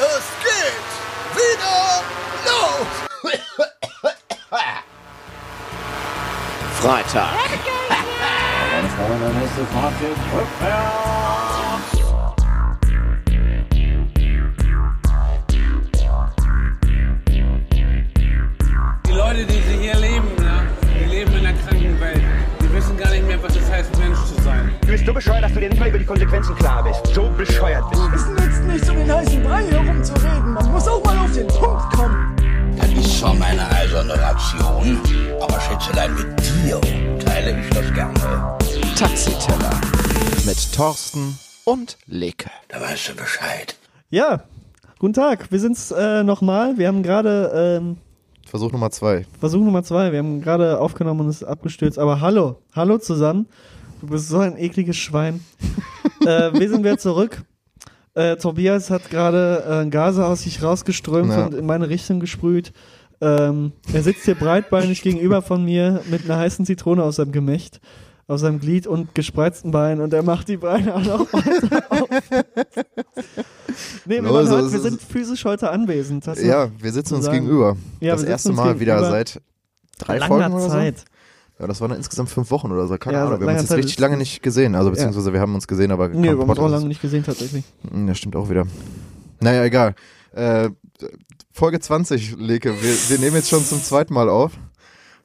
Es geht wieder los! Freitag. Meine Freunde, nächste Fahrt geht rückwärts. So bescheuert, dass du dir nicht mal über die Konsequenzen klar bist. So bescheuert bist du. Es nützt nichts, um den heißen Brei herumzureden. Man muss auch mal auf den Punkt kommen. Das ist zwar meine eiserne Ration, aber Schätzelein, mit dir teile ich das gerne. Taxiteller. Mit Thorsten und Leke. Da weißt du Bescheid. Ja, guten Tag. Wir sind's äh, nochmal. Wir haben gerade ähm, Versuch Nummer zwei. Versuch Nummer zwei. Wir haben gerade aufgenommen und es ist abgestürzt. Aber hallo, hallo zusammen. Du bist so ein ekliges Schwein. äh, wir sind wieder zurück. Äh, Tobias hat gerade äh, Gase aus sich rausgeströmt Ja. und in meine Richtung gesprüht. Ähm, er sitzt hier breitbeinig gegenüber von mir mit einer heißen Zitrone aus seinem Gemächt, aus seinem Glied und gespreizten Beinen und er macht die Beine auch noch weiter auf. nee, so hört, wir sind physisch heute anwesen. Das Ja, wir sitzen uns sagen. gegenüber. Ja, das erste Mal wieder seit drei langer Folgen oder Zeit. so. Ja, das waren dann insgesamt fünf Wochen oder so. Keine Ja, Ahnung. Wir haben uns jetzt richtig lange nicht gesehen. Also beziehungsweise wir haben uns gesehen, aber Nee, wir haben uns auch lange nicht gesehen tatsächlich. Hm, Ja, stimmt auch wieder. Naja, egal. Äh, Folge 20, Leke. Wir, wir nehmen jetzt schon zum zweiten Mal auf.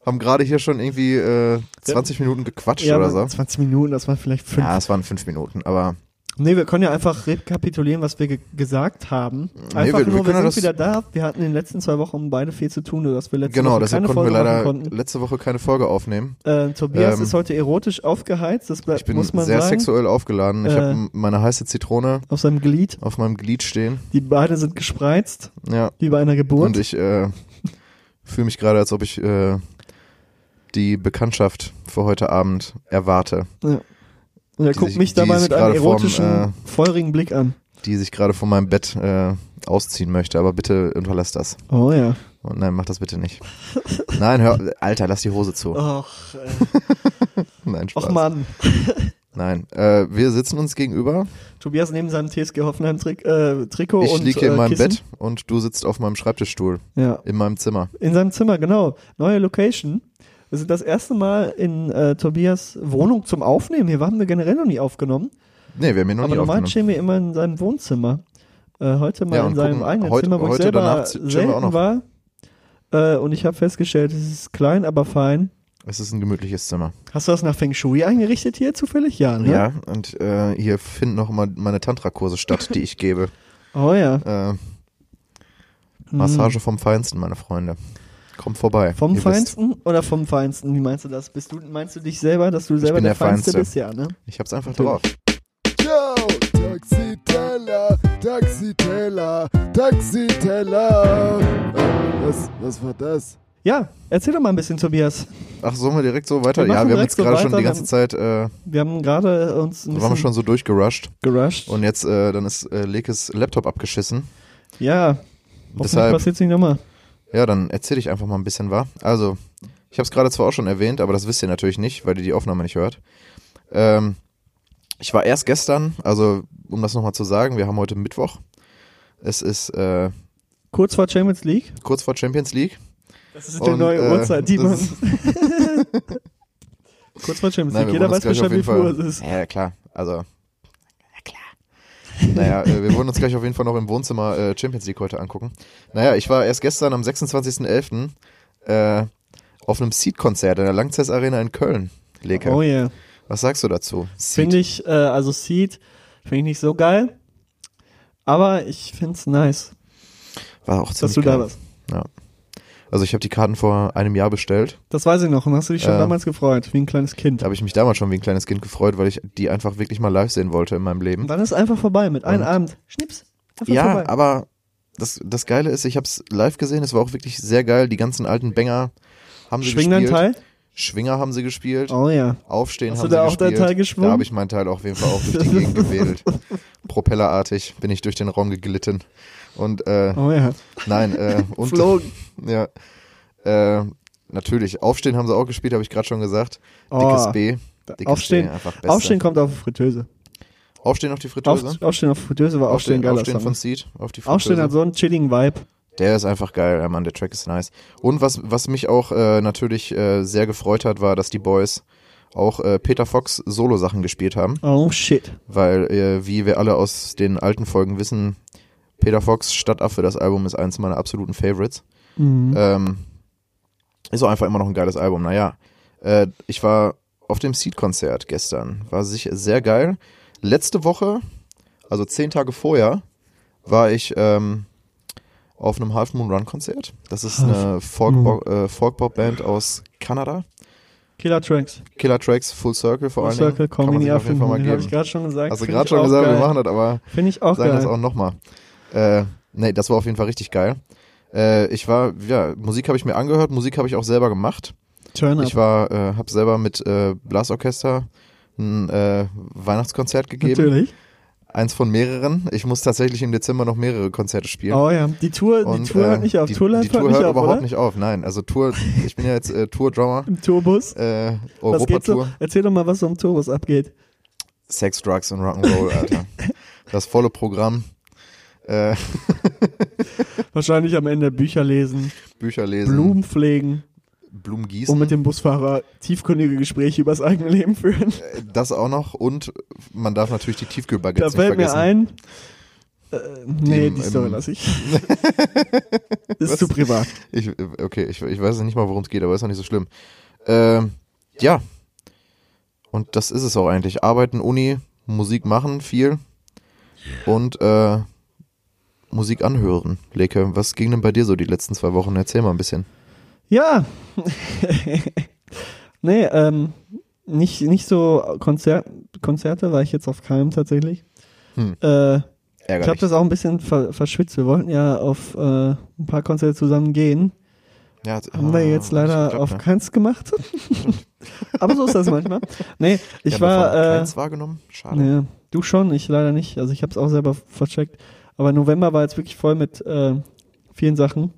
Haben gerade hier schon irgendwie äh, 20 Minuten gequatscht Ja, oder so. 20 Minuten, das waren vielleicht fünf. Ja, es waren fünf Minuten, aber Nee, wir können ja einfach rekapitulieren, was wir ge gesagt haben. Nee, Einfach wir- wir nur, wir, können sind das- wieder da. Wir hatten in den letzten zwei Wochen beide viel zu tun, sodass wir letzte genau, Woche deshalb keine konnten wir Folge leider machen konnten. letzte Woche keine Folge aufnehmen. Äh, Tobias Ähm, ist heute erotisch aufgeheizt, das bleibt, Ich bin muss man sehr sagen. sexuell aufgeladen. Ich Äh, habe meine heiße Zitrone Auf seinem Glied. auf meinem Glied stehen. Die Beine sind gespreizt, Ja. wie bei einer Geburt. Und ich äh, fühle mich gerade, als ob ich äh, die Bekanntschaft für heute Abend erwarte, Und er guckt sich- mich dabei mit einem erotischen, äh, feurigen Blick an. die sich gerade von meinem Bett äh, ausziehen möchte. Aber bitte unterlass das. Oh ja. Und nein, mach das bitte nicht. Nein, hör, Alter, lass die Hose zu. Och, äh, Nein, Spaß. och Mann. Nein, äh, wir sitzen uns gegenüber. Tobias neben seinem TSG Hoffenheim Trik äh, Trikot Ich und liege in äh, meinem Kissen. Bett und du sitzt auf meinem Schreibtischstuhl Ja. in meinem Zimmer. In seinem Zimmer, genau. Neue Location. Wir sind das erste Mal in äh, Tobias Wohnung zum Aufnehmen. Hier haben wir generell noch nie aufgenommen. Nee, wir haben ihn noch aber nie normal aufgenommen. chillen wir immer in seinem Wohnzimmer. Äh, heute mal Ja, in seinem gucken, eigenen heute- Zimmer, wo ich heute selber chillen wir selten auch noch. war. Äh, und ich habe festgestellt, es ist klein, aber fein. Es ist ein gemütliches Zimmer. Hast du das nach Feng Shui eingerichtet hier zufällig? Ja, ne? Ja, und äh, hier finden noch mal meine Tantra-Kurse statt, die ich gebe. Oh ja. Äh, Hm. Massage vom Feinsten, meine Freunde. Kommt vorbei. Vom Ihr wisst, Feinsten oder vom Feinsten? Wie meinst du das? Bist du, meinst du dich selber, dass du selber der, der Feinste, Feinste. bist? Ja, ne? Ich hab's einfach Natürlich. drauf. Ciao, Taxiteller, Taxiteller, Taxiteller. Äh, was, was war das? Ja, erzähl doch mal ein bisschen, Tobias. Ach, sollen wir direkt so weiter? Wir ja, wir haben jetzt so gerade schon die ganze Zeit, äh, Wir haben gerade uns ein waren wir schon so durchgerusht. gerusht. Und jetzt, äh, dann ist äh, Lekes Laptop abgeschissen. Ja, Deshalb, passiert's nicht nochmal. Ja, dann erzähl ich einfach mal ein bisschen, wa? Also, ich habe es gerade zwar auch schon erwähnt, aber das wisst ihr natürlich nicht, weil ihr die Aufnahme nicht hört. Ähm, ich war erst gestern, also um das nochmal zu sagen, wir haben heute Mittwoch. Es ist äh, Kurz vor Champions League. kurz vor Champions League. Das ist Und, die neue äh, Uhrzeit, die man. Kurz vor Champions Nein, League. wir Jeder weiß Bescheid, wie viel Uhr es ist. Ja, klar. Also. Ja. Naja, äh, wir wollen uns gleich auf jeden Fall noch im Wohnzimmer äh, Champions League heute angucken. Naja, ich war erst gestern am 26.11. Äh, auf einem Seed-Konzert in der Langzess Arena in Köln. Leke. Oh yeah. Was sagst du dazu? Seed. Finde ich, äh, also Seed, finde ich nicht so geil. Aber ich find's nice, War auch dass ziemlich du da warst. Also ich habe die Karten vor einem Jahr bestellt. Das weiß ich noch. Und hast du dich schon Äh, damals gefreut, wie ein kleines Kind. Da habe ich mich damals schon wie ein kleines Kind gefreut, weil ich die einfach wirklich mal live sehen wollte in meinem Leben. Und dann ist einfach vorbei mit einem Abend. Schnips. Ja, vorbei. aber das, das Geile ist, ich habe es live gesehen, es war auch wirklich sehr geil. Die ganzen alten Banger haben sie Schwing dein gespielt. Teil? Schwinger haben sie gespielt. Oh ja. Aufstehen Hast haben du da sie auch dein gespielt. Teil geschwungen? Da habe ich meinen Teil auf jeden Fall auch durch die Gegend gewedelt. Propellerartig bin ich durch den Raum geglitten. Und äh, Oh ja. nein, äh, und Flogen. ja. Äh, natürlich, Aufstehen haben sie auch gespielt, habe ich gerade schon gesagt. Oh, Dickes B. Dickes Aufstehen, B. Aufstehen kommt auf die Fritteuse. Aufstehen auf die Fritteuse. Auf, Aufstehen auf Fritteuse war Aufstehen, Aufstehen, geiler Aufstehen von Seed auf die Fritteuse. Aufstehen hat so einen chilligen Vibe. Der ist einfach geil, ja, Mann, der Track ist nice. Und was, was mich auch äh, natürlich äh, sehr gefreut hat, war, dass die Boys auch äh, Peter Fox Solo-Sachen gespielt haben, Oh shit. weil, äh, wie wir alle aus den alten Folgen wissen, Peter Fox Stadtaffe, das Album, ist eins meiner absoluten Favorites. Mhm. Ähm, ist auch einfach immer noch ein geiles Album. Naja, äh, ich war auf dem Seed-Konzert gestern, war sich sehr geil. Letzte Woche, also zehn Tage vorher, war ich ähm, auf einem Half Moon Run Konzert. Das ist eine Folkbo- äh, Folkpop-Band aus Kanada. Killer Tracks. Killer Tracks, Full Circle vor Full allen Dingen. Circle, Kann man Comedy sich auf jeden Fall mal Den habe ich gerade schon gesagt. Hast du gerade schon gesagt, wir geil. machen das, aber Finde ich auch sagen das geil. auch nochmal. Äh, nee, das war auf jeden Fall richtig geil. Äh, ich war, ja, Musik habe ich mir angehört, Musik habe ich auch selber gemacht. Turn up. Ich war, äh, habe selber mit äh, Blasorchester ein äh, Weihnachtskonzert gegeben. Natürlich. Eins von mehreren. Ich muss tatsächlich im Dezember noch mehrere Konzerte spielen. Oh ja, die Tour, die Und, Tour äh, hört nicht auf. Die, Tourlife die Tour hört nicht hört auf, überhaupt oder? nicht auf. Nein, also Tour, ich bin ja jetzt äh, Tour-Drummer, Im Tourbus. äh? Europatour. Erzähl doch mal, was so im Tourbus abgeht. Sex, Drugs und Rock'n'Roll, Alter. Das volle Programm. Äh, Wahrscheinlich am Ende Bücher lesen, Bücher lesen, Blumen pflegen Blumen gießen. und mit dem Busfahrer tiefgründige Gespräche über das eigene Leben führen. das auch noch und man darf natürlich die Tiefkühlbaguettes Da fällt nicht mir vergessen. ein. Äh, nee, im- die Story lasse ich. ist Was? zu privat. Ich, okay, ich, ich weiß nicht mal, worum es geht, aber ist auch nicht so schlimm. Ähm, ja. Und das ist es auch eigentlich. Arbeiten, Uni, Musik machen, viel. Und äh, Musik anhören. Leke, was ging denn bei dir so die letzten zwei Wochen? Erzähl mal ein bisschen. Ja. nee, ähm, nicht, nicht so Konzert, Konzerte war ich jetzt auf keinem tatsächlich. Hm. Äh, ich habe das auch ein bisschen ver verschwitzt. Wir wollten ja auf äh, ein paar Konzerte zusammen gehen. ja, Haben wir jetzt leider ich auf glaub, keins gemacht. Aber so ist das manchmal. Nee, ich ja, war. Äh, keins wahrgenommen. Schade. nee, du schon, ich leider nicht. Also ich habe es auch selber vercheckt. Aber November war jetzt wirklich voll mit äh, vielen Sachen.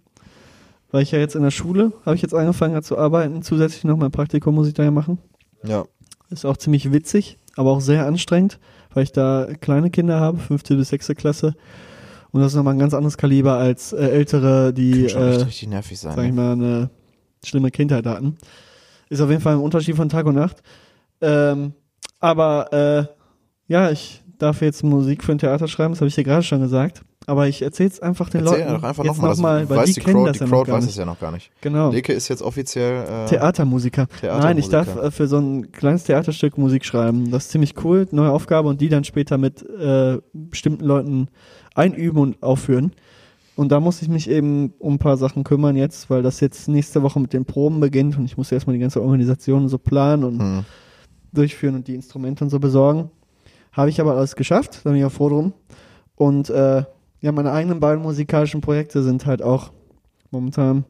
Weil ich ja jetzt in der Schule, habe ich jetzt angefangen zu arbeiten. Zusätzlich noch mein Praktikum muss ich da ja machen. Ja. Ist auch ziemlich witzig, aber auch sehr anstrengend, weil ich da kleine Kinder habe, fünfte bis sechste Klasse. Und das ist nochmal ein ganz anderes Kaliber als äh, ältere, die, schon äh, richtig, richtig nervig sein. sag ich ne? mal, eine schlimme Kindheit hatten. Ist auf jeden Fall ein Unterschied von Tag und Nacht. Ähm, aber äh, ja, ich darf jetzt Musik für ein Theater schreiben, das habe ich dir gerade schon gesagt. Aber ich erzähle es einfach den Erzähl Leuten doch einfach jetzt nochmal. das weil die, die kennen Crowd, das die ja noch Crowd gar weiß nicht. es ja noch gar nicht. Genau. Leke ist jetzt offiziell äh, Theatermusiker. Nein, ich darf Theatermusiker. äh, für so ein kleines Theaterstück Musik schreiben. Das ist ziemlich cool, neue Aufgabe und die dann später mit äh, bestimmten Leuten einüben und aufführen. Und da muss ich mich eben um ein paar Sachen kümmern jetzt, weil das jetzt nächste Woche mit den Proben beginnt und ich muss erstmal die ganze Organisation so planen und Hm. durchführen und die Instrumente und so besorgen. Habe ich aber alles geschafft, da bin ich auch froh drum. Und äh, ja, meine eigenen beiden musikalischen Projekte sind halt auch momentan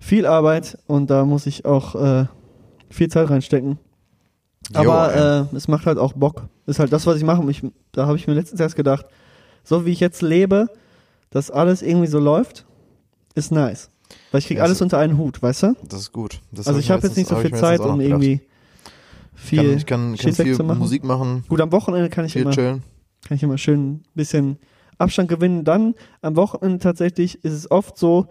viel Arbeit und da muss ich auch äh, viel Zeit reinstecken. Jo, Aber äh, es macht halt auch Bock. Ist halt das, was ich mache. Ich, da habe ich mir letztens erst gedacht, so wie ich jetzt lebe, dass alles irgendwie so läuft, ist nice. Weil ich krieg Ja, alles unter einen Hut, weißt du? Das ist gut. Das Also ich habe jetzt nicht so viel Zeit, um irgendwie viel Ich kann, ich kann, kann viel machen. Musik machen, Gut, am Wochenende kann ich viel immer, chillen. kann ich immer schön ein bisschen Abstand gewinnen. Dann am Wochenende tatsächlich ist es oft so,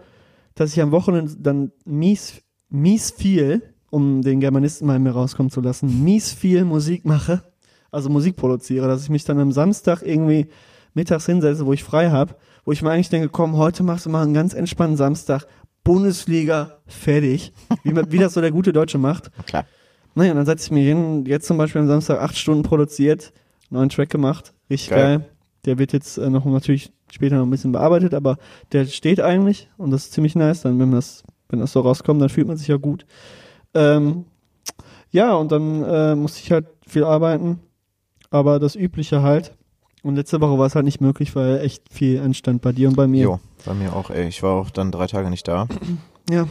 dass ich am Wochenende dann mies, mies viel, um den Germanisten mal in mir rauskommen zu lassen, mies viel Musik mache, also Musik produziere, dass ich mich dann am Samstag irgendwie mittags hinsetze, wo ich frei habe, wo ich mir eigentlich denke, komm, heute machst du mal einen ganz entspannten Samstag, Bundesliga, fertig, wie, wie das so der gute Deutsche macht. Klar. Naja, und dann setze ich mich hin, jetzt zum Beispiel am Samstag acht Stunden produziert, neuen Track gemacht, richtig geil. Geil. Der wird jetzt äh, noch natürlich später noch ein bisschen bearbeitet, aber der steht eigentlich und das ist ziemlich nice. Dann, wenn das, wenn das so rauskommt, dann fühlt man sich ja gut. Ähm, ja, und dann äh, musste ich halt viel arbeiten, aber das Übliche halt. Und letzte Woche war es halt nicht möglich, weil echt viel anstand bei dir und bei mir. Jo, bei mir auch, ey. Ich war auch dann drei Tage nicht da. Ja.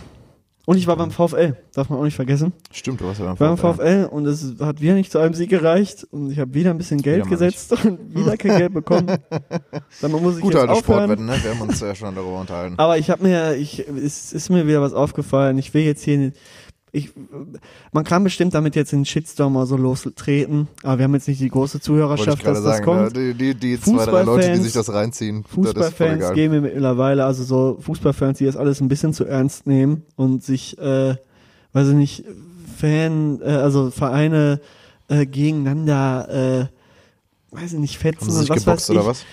Und ich war beim VfL, darf man auch nicht vergessen. Stimmt, du warst ja beim war beim VfL. VfL und es hat wieder nicht zu einem Sieg gereicht und ich habe wieder ein bisschen Geld gesetzt und wieder kein Geld bekommen. Dann muss ich Gute jetzt alte aufhören. Sportwetten, ne? Wir haben uns ja schon darüber unterhalten. Aber ich habe mir, ich, es ist mir wieder was aufgefallen. Ich will jetzt hier, ich, man kann bestimmt damit jetzt in den Shitstorm oder so lostreten, aber wir haben jetzt nicht die große Zuhörerschaft, dass das sagen, kommt. ne? die, die, die zwei, drei Leute, die Fußballfans- sich das reinziehen, das Fußballfans gehen mir mittlerweile, also so Fußballfans, die das alles ein bisschen zu ernst nehmen und sich, äh, weiß ich nicht, Fan, äh, also Vereine äh, gegeneinander, äh, weiß ich nicht, fetzen und was geboxt weiß ich. oder was?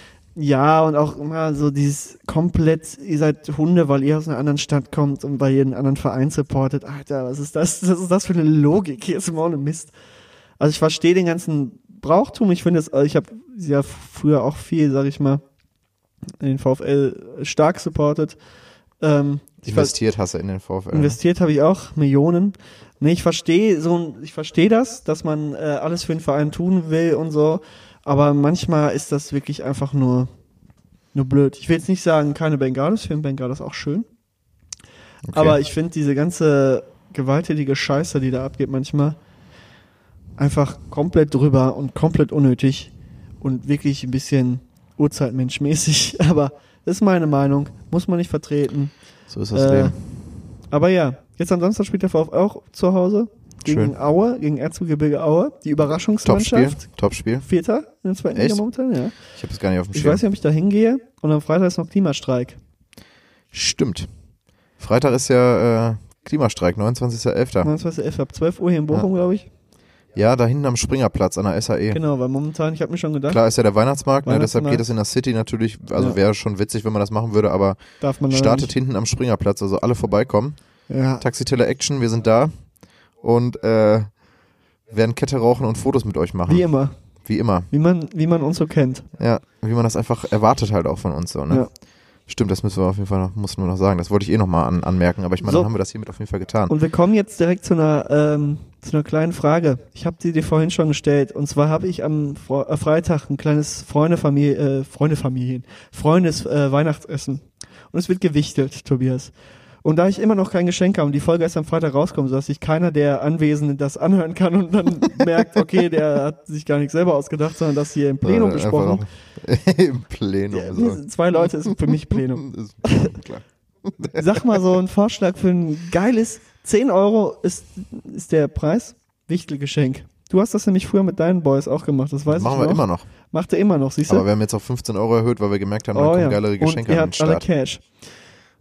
Ja, und auch immer so dieses komplett, ihr seid Hunde, weil ihr aus einer anderen Stadt kommt und weil ihr einen anderen Verein supportet. Alter, was ist das? Was ist das für eine Logik? Hier ist immer ohne Mist. Also ich verstehe den ganzen Brauchtum. Ich finde es, ich habe ja früher auch viel, sag ich mal, den VfL stark supportet. Ähm, Investiert hast du in den VfL. ne? Investiert habe ich auch Millionen. Nee, ich verstehe so ich verstehe das, dass man äh, alles für den Verein tun will und so, aber manchmal ist das wirklich einfach nur nur blöd. Ich will jetzt nicht sagen, keine Bengalos, ich finde Bengalos auch schön. Okay. Aber ich finde diese ganze gewalttätige Scheiße, die da abgeht manchmal, einfach komplett drüber und komplett unnötig und wirklich ein bisschen Urzeitmenschmäßig. Aber das ist meine Meinung, muss man nicht vertreten. so ist das Äh, Leben. aber ja, jetzt am Samstag spielt der VfL auch zu Hause gegen Schön. Aue, gegen Erzgebirge Aue, die Überraschungsmannschaft. Topspiel. Vierter in der zweiten Echt? Liga momentan, ja. Ich habe es gar nicht auf dem Ich Schirm. weiß nicht, ob ich da hingehe und am Freitag ist noch Klimastreik. Stimmt. Freitag ist ja äh, Klimastreik, 29.11. 29.11. ab 12 Uhr hier in Bochum, glaube ich. Ja, da hinten am Springerplatz an der SAE. Genau, weil momentan, ich habe mir schon gedacht, Klar ist ja der Weihnachtsmarkt, ne, deshalb Weihnachtsmarkt. geht es in der City natürlich, also Ja. wäre schon witzig, wenn man das machen würde, aber darf man leider startet hinten am Springerplatz, also alle vorbeikommen. Ja, Taxiteller Action, wir sind da und äh, werden Kette rauchen und Fotos mit euch machen. wie immer. Wie immer. Wie man, wie man uns so kennt. Ja, wie man das einfach erwartet halt auch von uns so, ne? Ja. Stimmt, das müssen wir auf jeden Fall noch, mussten wir noch sagen. Das wollte ich eh nochmal an, anmerken, aber ich meine, So. dann haben wir das hiermit auf jeden Fall getan. Und wir kommen jetzt direkt zu einer, ähm, zu einer kleinen Frage. Ich habe sie dir vorhin schon gestellt. Und zwar habe ich am Fre äh, Freitag ein kleines Freundefamilie, äh, Freundefamilien, Freundes äh, Weihnachtsessen. Und es wird gewichtelt, Tobias. Und da ich immer noch kein Geschenk habe und die Folge erst am Freitag rauskommt, sodass sich keiner der Anwesenden das anhören kann und dann merkt, okay, der hat sich gar nicht selber ausgedacht, sondern das hier im Plenum Äh, besprochen. Im Plenum. Ja, so. Zwei Leute ist für mich Plenum. Ist klar. Sag mal so ein Vorschlag für ein geiles 10 Euro ist, ist der Preis. Wichtelgeschenk. Du hast das nämlich früher mit deinen Boys auch gemacht, das weiß Machen ich wir noch. immer noch. Macht er immer noch, siehst du? Aber wir haben jetzt auf 15 Euro erhöht, weil wir gemerkt haben, da oh, kommen ja. geilere Geschenke Und ihr habt alle Start. Cash.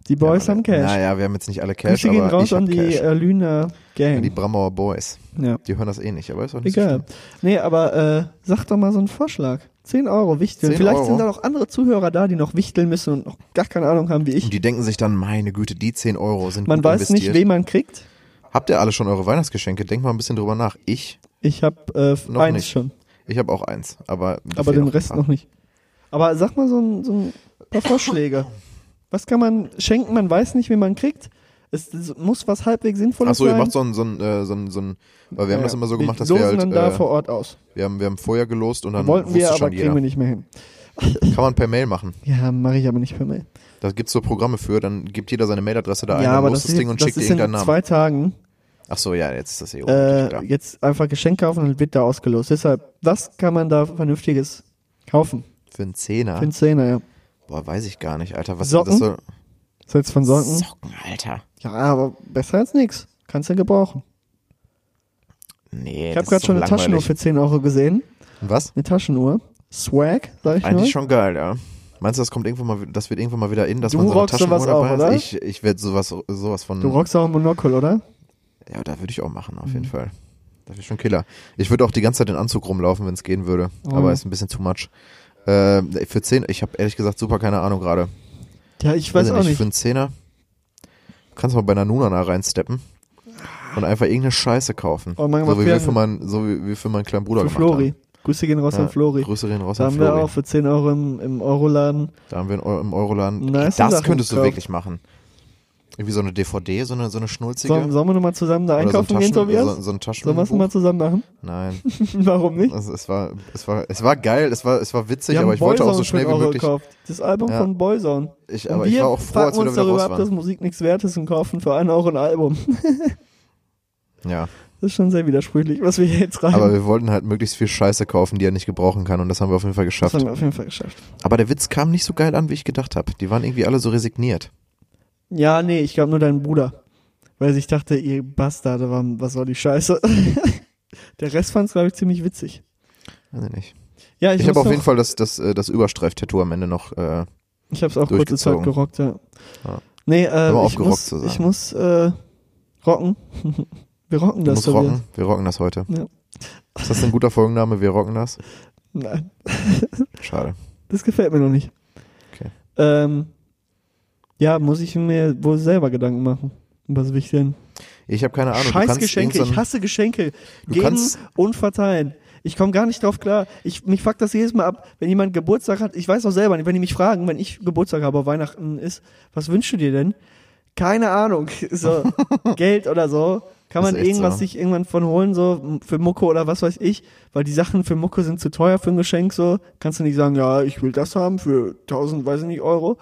Die Boys Ja, haben Cash. Naja, wir haben jetzt nicht alle Cash, Grüße gehen raus an hab die Cash. äh, Lüner Gang. die Bramauer Boys. ja. Die hören das eh nicht, aber ist auch nicht Egal. Nee, aber äh, sag doch mal so einen Vorschlag. 10 Euro wichteln. 10 Vielleicht Euro? sind da noch andere Zuhörer da, die noch wichteln müssen und noch gar keine Ahnung haben wie so ich. Und die denken sich dann, meine Güte, die 10 Euro sind Man weiß nicht, investiert. wen man kriegt. Habt ihr alle schon eure Weihnachtsgeschenke? Denkt mal ein bisschen drüber nach. Ich, Ich habe äh, Noch eins nicht. schon. ich habe auch eins, aber aber den ein Rest noch nicht. Aber sag mal so ein, so ein paar Vorschläge. Was kann man schenken? Man weiß nicht, wie man kriegt. Es, es muss was halbwegs Sinnvolles Achso, ihr sein. macht so ein, so ein, äh, so ein, so ein weil wir haben Ja, das immer so gemacht, dass wir halt, dann da äh, vor Ort aus. wir haben, wir haben vorher gelost und dann Wollten wir, aber schon kriegen jeder. wir nicht mehr hin. Kann man per Mail machen. Ja, mache ich aber nicht per Mail. Da gibt's so Programme für, dann gibt jeder seine Mailadresse da ein, ja, aber das das Ding und das schickt ist in irgendeinen Namen. zwei Tagen. Achso, ja, jetzt ist das eh Äh, jetzt einfach Geschenk kaufen und dann wird da ausgelost. Deshalb, was kann man da Vernünftiges kaufen? Für einen Zehner? Für einen Zehner, ja. Boah, weiß ich gar nicht, Alter. Was Socken? Das soll, Was jetzt von Socken? Socken, Alter. Ja, aber besser als nix. Kannst du gebrauchen. Nee, Ich das habe gerade ist schon eine Taschenuhr für 10 Euro gesehen. Was? Eine Taschenuhr. Swag, sag ich Eigentlich nur. schon geil, ja. Meinst du, das kommt irgendwann mal, das wird irgendwann mal wieder in, dass Du man so eine rockst sowas Taschenuhr auch, dabei hat? oder? Ich, ich werde sowas, sowas von. Du rockst auch ein Monokel, oder? Ja, da würde ich auch machen, auf Mhm. jeden Fall. Das ist schon Killer. Ich würde auch die ganze Zeit in Anzug rumlaufen, wenn es gehen würde. Oh. Aber ist ein bisschen too much. Äh, für 10, ich habe ehrlich gesagt super keine Ahnung gerade. Ja, ich weiß auch nicht. Für einen Zehner kannst du mal bei einer Nunana reinsteppen und einfach irgendeine Scheiße kaufen. Oh, man so, wie wir für meinen, so wie wir für meinen kleinen Bruder Für gemacht Flori. haben. Grüße gehen raus Ja, an Flori. Grüße gehen raus Da an haben wir Flori. auch für 10 Euro im, im Euroladen. Da haben wir im Euroladen. Nice das Sachen könntest du gekauft. wirklich machen. Irgendwie so eine DVD, so eine, so eine schnulzige. Sollen, sollen wir nochmal zusammen da Oder so ein einkaufen gehen, Taschen- Tobias? so, so ein Sollen wir es nochmal Taschenbuch. zusammen machen? Nein. Warum nicht? Also es war, es war, es war geil, es war, es war witzig, aber ich wollte auch so Boyzone schnell wie möglich. gekauft. Das Album Ja. von Boyzone. Ich, Und aber ich wir war auch froh, als wir uns wieder darüber raus ab, dass waren. Musik nichts wert ist und kaufen für einen Euro ein Album. Ja, Das ist schon sehr widersprüchlich, was wir hier jetzt rein. aber wir wollten halt möglichst viel Scheiße kaufen, die er nicht gebrauchen kann und das haben wir auf jeden Fall das geschafft. haben wir auf jeden Fall geschafft. Aber der Witz kam nicht so geil an, wie ich gedacht habe. Die waren irgendwie alle so resigniert. Ja, nee, ich glaube nur dein Bruder. weil ich dachte, ihr Bastarde, wa- was soll die Scheiße? Der Rest fand es, glaube ich, ziemlich witzig. Weiß ich nicht. Ja, ich, Ich, habe auf jeden Fall das, das, äh, das Überstreif-Tattoo am Ende noch. Äh, Ich habe es auch kurze Zeit gerockt, ja. Ja. Nee, äh, ich, muss, ich muss äh, rocken. Wir rocken du das musst so rocken. Wir rocken das heute. Ja. Ist das ein guter Folgenname? Wir rocken das? Nein, Schade. das gefällt mir noch nicht. Okay. Ähm, ja, muss ich mir wohl selber Gedanken machen. Was will ich denn? Ich habe keine Ahnung. Scheiß Geschenke, ich hasse Geschenke. Geben und verteilen. Ich komme gar nicht drauf klar. Ich, mich fuckt das jedes Mal ab, wenn jemand Geburtstag hat. Ich weiß auch selber wenn die mich fragen, wenn ich Geburtstag habe, Weihnachten ist, was wünschst du dir denn? Keine Ahnung. So, Geld oder so. Kann man irgendwas so. sich irgendwann von holen, so für Mucke oder was weiß ich, weil die Sachen für Mucke sind zu teuer für ein Geschenk, so. Kannst du nicht sagen, ja, ich will das haben für 1000, weiß ich nicht, Euro.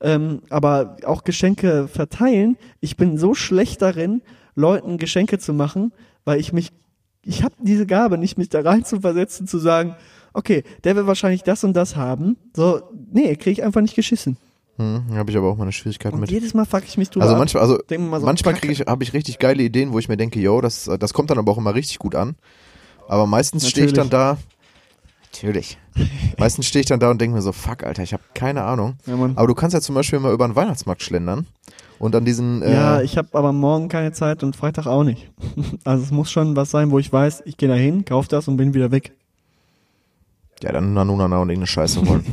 Ähm, aber auch Geschenke verteilen. Ich bin so schlecht darin, Leuten Geschenke zu machen, weil ich mich, ich habe diese Gabe nicht, mich da rein zu versetzen, zu sagen, okay, der will wahrscheinlich das und das haben. So, nee, kriege ich einfach nicht geschissen. Hm, habe ich aber auch meine Schwierigkeiten mit. jedes Mal fuck ich mich drüber Also ab. manchmal, also so, manchmal kriege ich, habe ich richtig geile Ideen, wo ich mir denke, yo, das, das kommt dann aber auch immer richtig gut an. Aber meistens stehe ich dann da. Natürlich. meistens stehe ich dann da und denke mir so, fuck, Alter, ich habe keine Ahnung. Ja. Aber du kannst ja zum Beispiel mal über den Weihnachtsmarkt schlendern und an diesen. Äh, Ja, ich habe aber morgen keine Zeit und Freitag auch nicht. Also es muss schon was sein, wo ich weiß, ich gehe da hin, kauf das und bin wieder weg. ja, dann Nanunana und irgendeine Scheiße holen.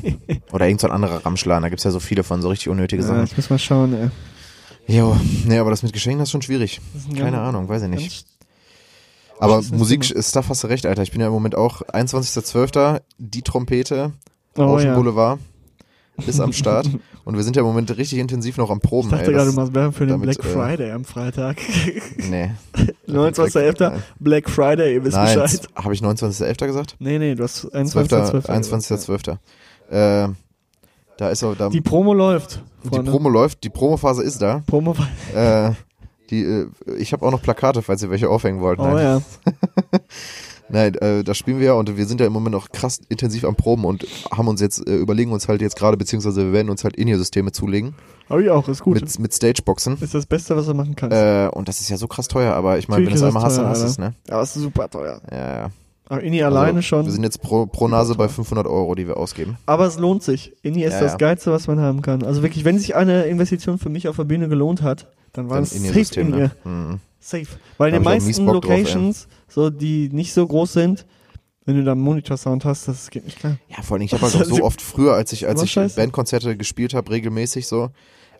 Oder irgend so ein anderer Ramschladen. Da gibt's ja so viele von, so richtig unnötige Ja, Sachen. ich muss mal schauen, ey. Jo, nee, aber das mit Geschenken das ist schon schwierig. Ist ein Keine Ahnung, weiß ich nicht. Aber Musikstuff hast du recht, Alter. Ich bin ja im Moment auch 21.12. Die Trompete, Oh Ocean ja. Boulevard ist am Start. und wir sind ja im Moment richtig intensiv noch am Proben. Ich dachte ey, gerade, das- du machst Werbung für den Black äh, Friday am Freitag. Nee. 29.11. Black Friday, ihr wisst Nein, Bescheid. habe ich 19.11. gesagt? Nee, nee, du hast 12. 21.12. 21.12. Äh, da ist auch, da, Die Promo läuft. die Freunde. Promo läuft, die Promophase ist da. Promo. Äh, die, äh, ich habe auch noch Plakate, falls ihr welche aufhängen wollt. Oh Nein. ja. Nein, äh, da spielen wir ja und wir sind ja im Moment noch krass intensiv am Proben und haben uns jetzt, äh, überlegen uns halt jetzt gerade, beziehungsweise wir werden uns halt In-Ear-Systeme zulegen. Hab ich auch, ist gut. Mit, mit Stageboxen. ist das Beste, was du machen kannst. Äh, und das ist ja so krass teuer, aber ich meine, wenn du es einmal hast, das dann hast du es, ne? Ja, ist super teuer. Ja, ja. Aber Inni alleine Also, schon. Wir sind jetzt pro, pro Nase bei 500 Euro, die wir ausgeben. Aber es lohnt sich. Inni ist Ja, das ja. Geilste, was man haben kann. Also wirklich, wenn sich eine Investition für mich auf der Bühne gelohnt hat, dann war Dann es safe In-Ear-System, in ihr. ne? Mhm. Safe. Weil in den meisten Bock drauf. Locations, so die nicht so groß sind, wenn du da einen Monitor-Sound hast, das geht nicht klar. Ja, vor allem, ich habe halt auch so oft früher, als ich, als ich scheiße. Bandkonzerte gespielt habe, regelmäßig so,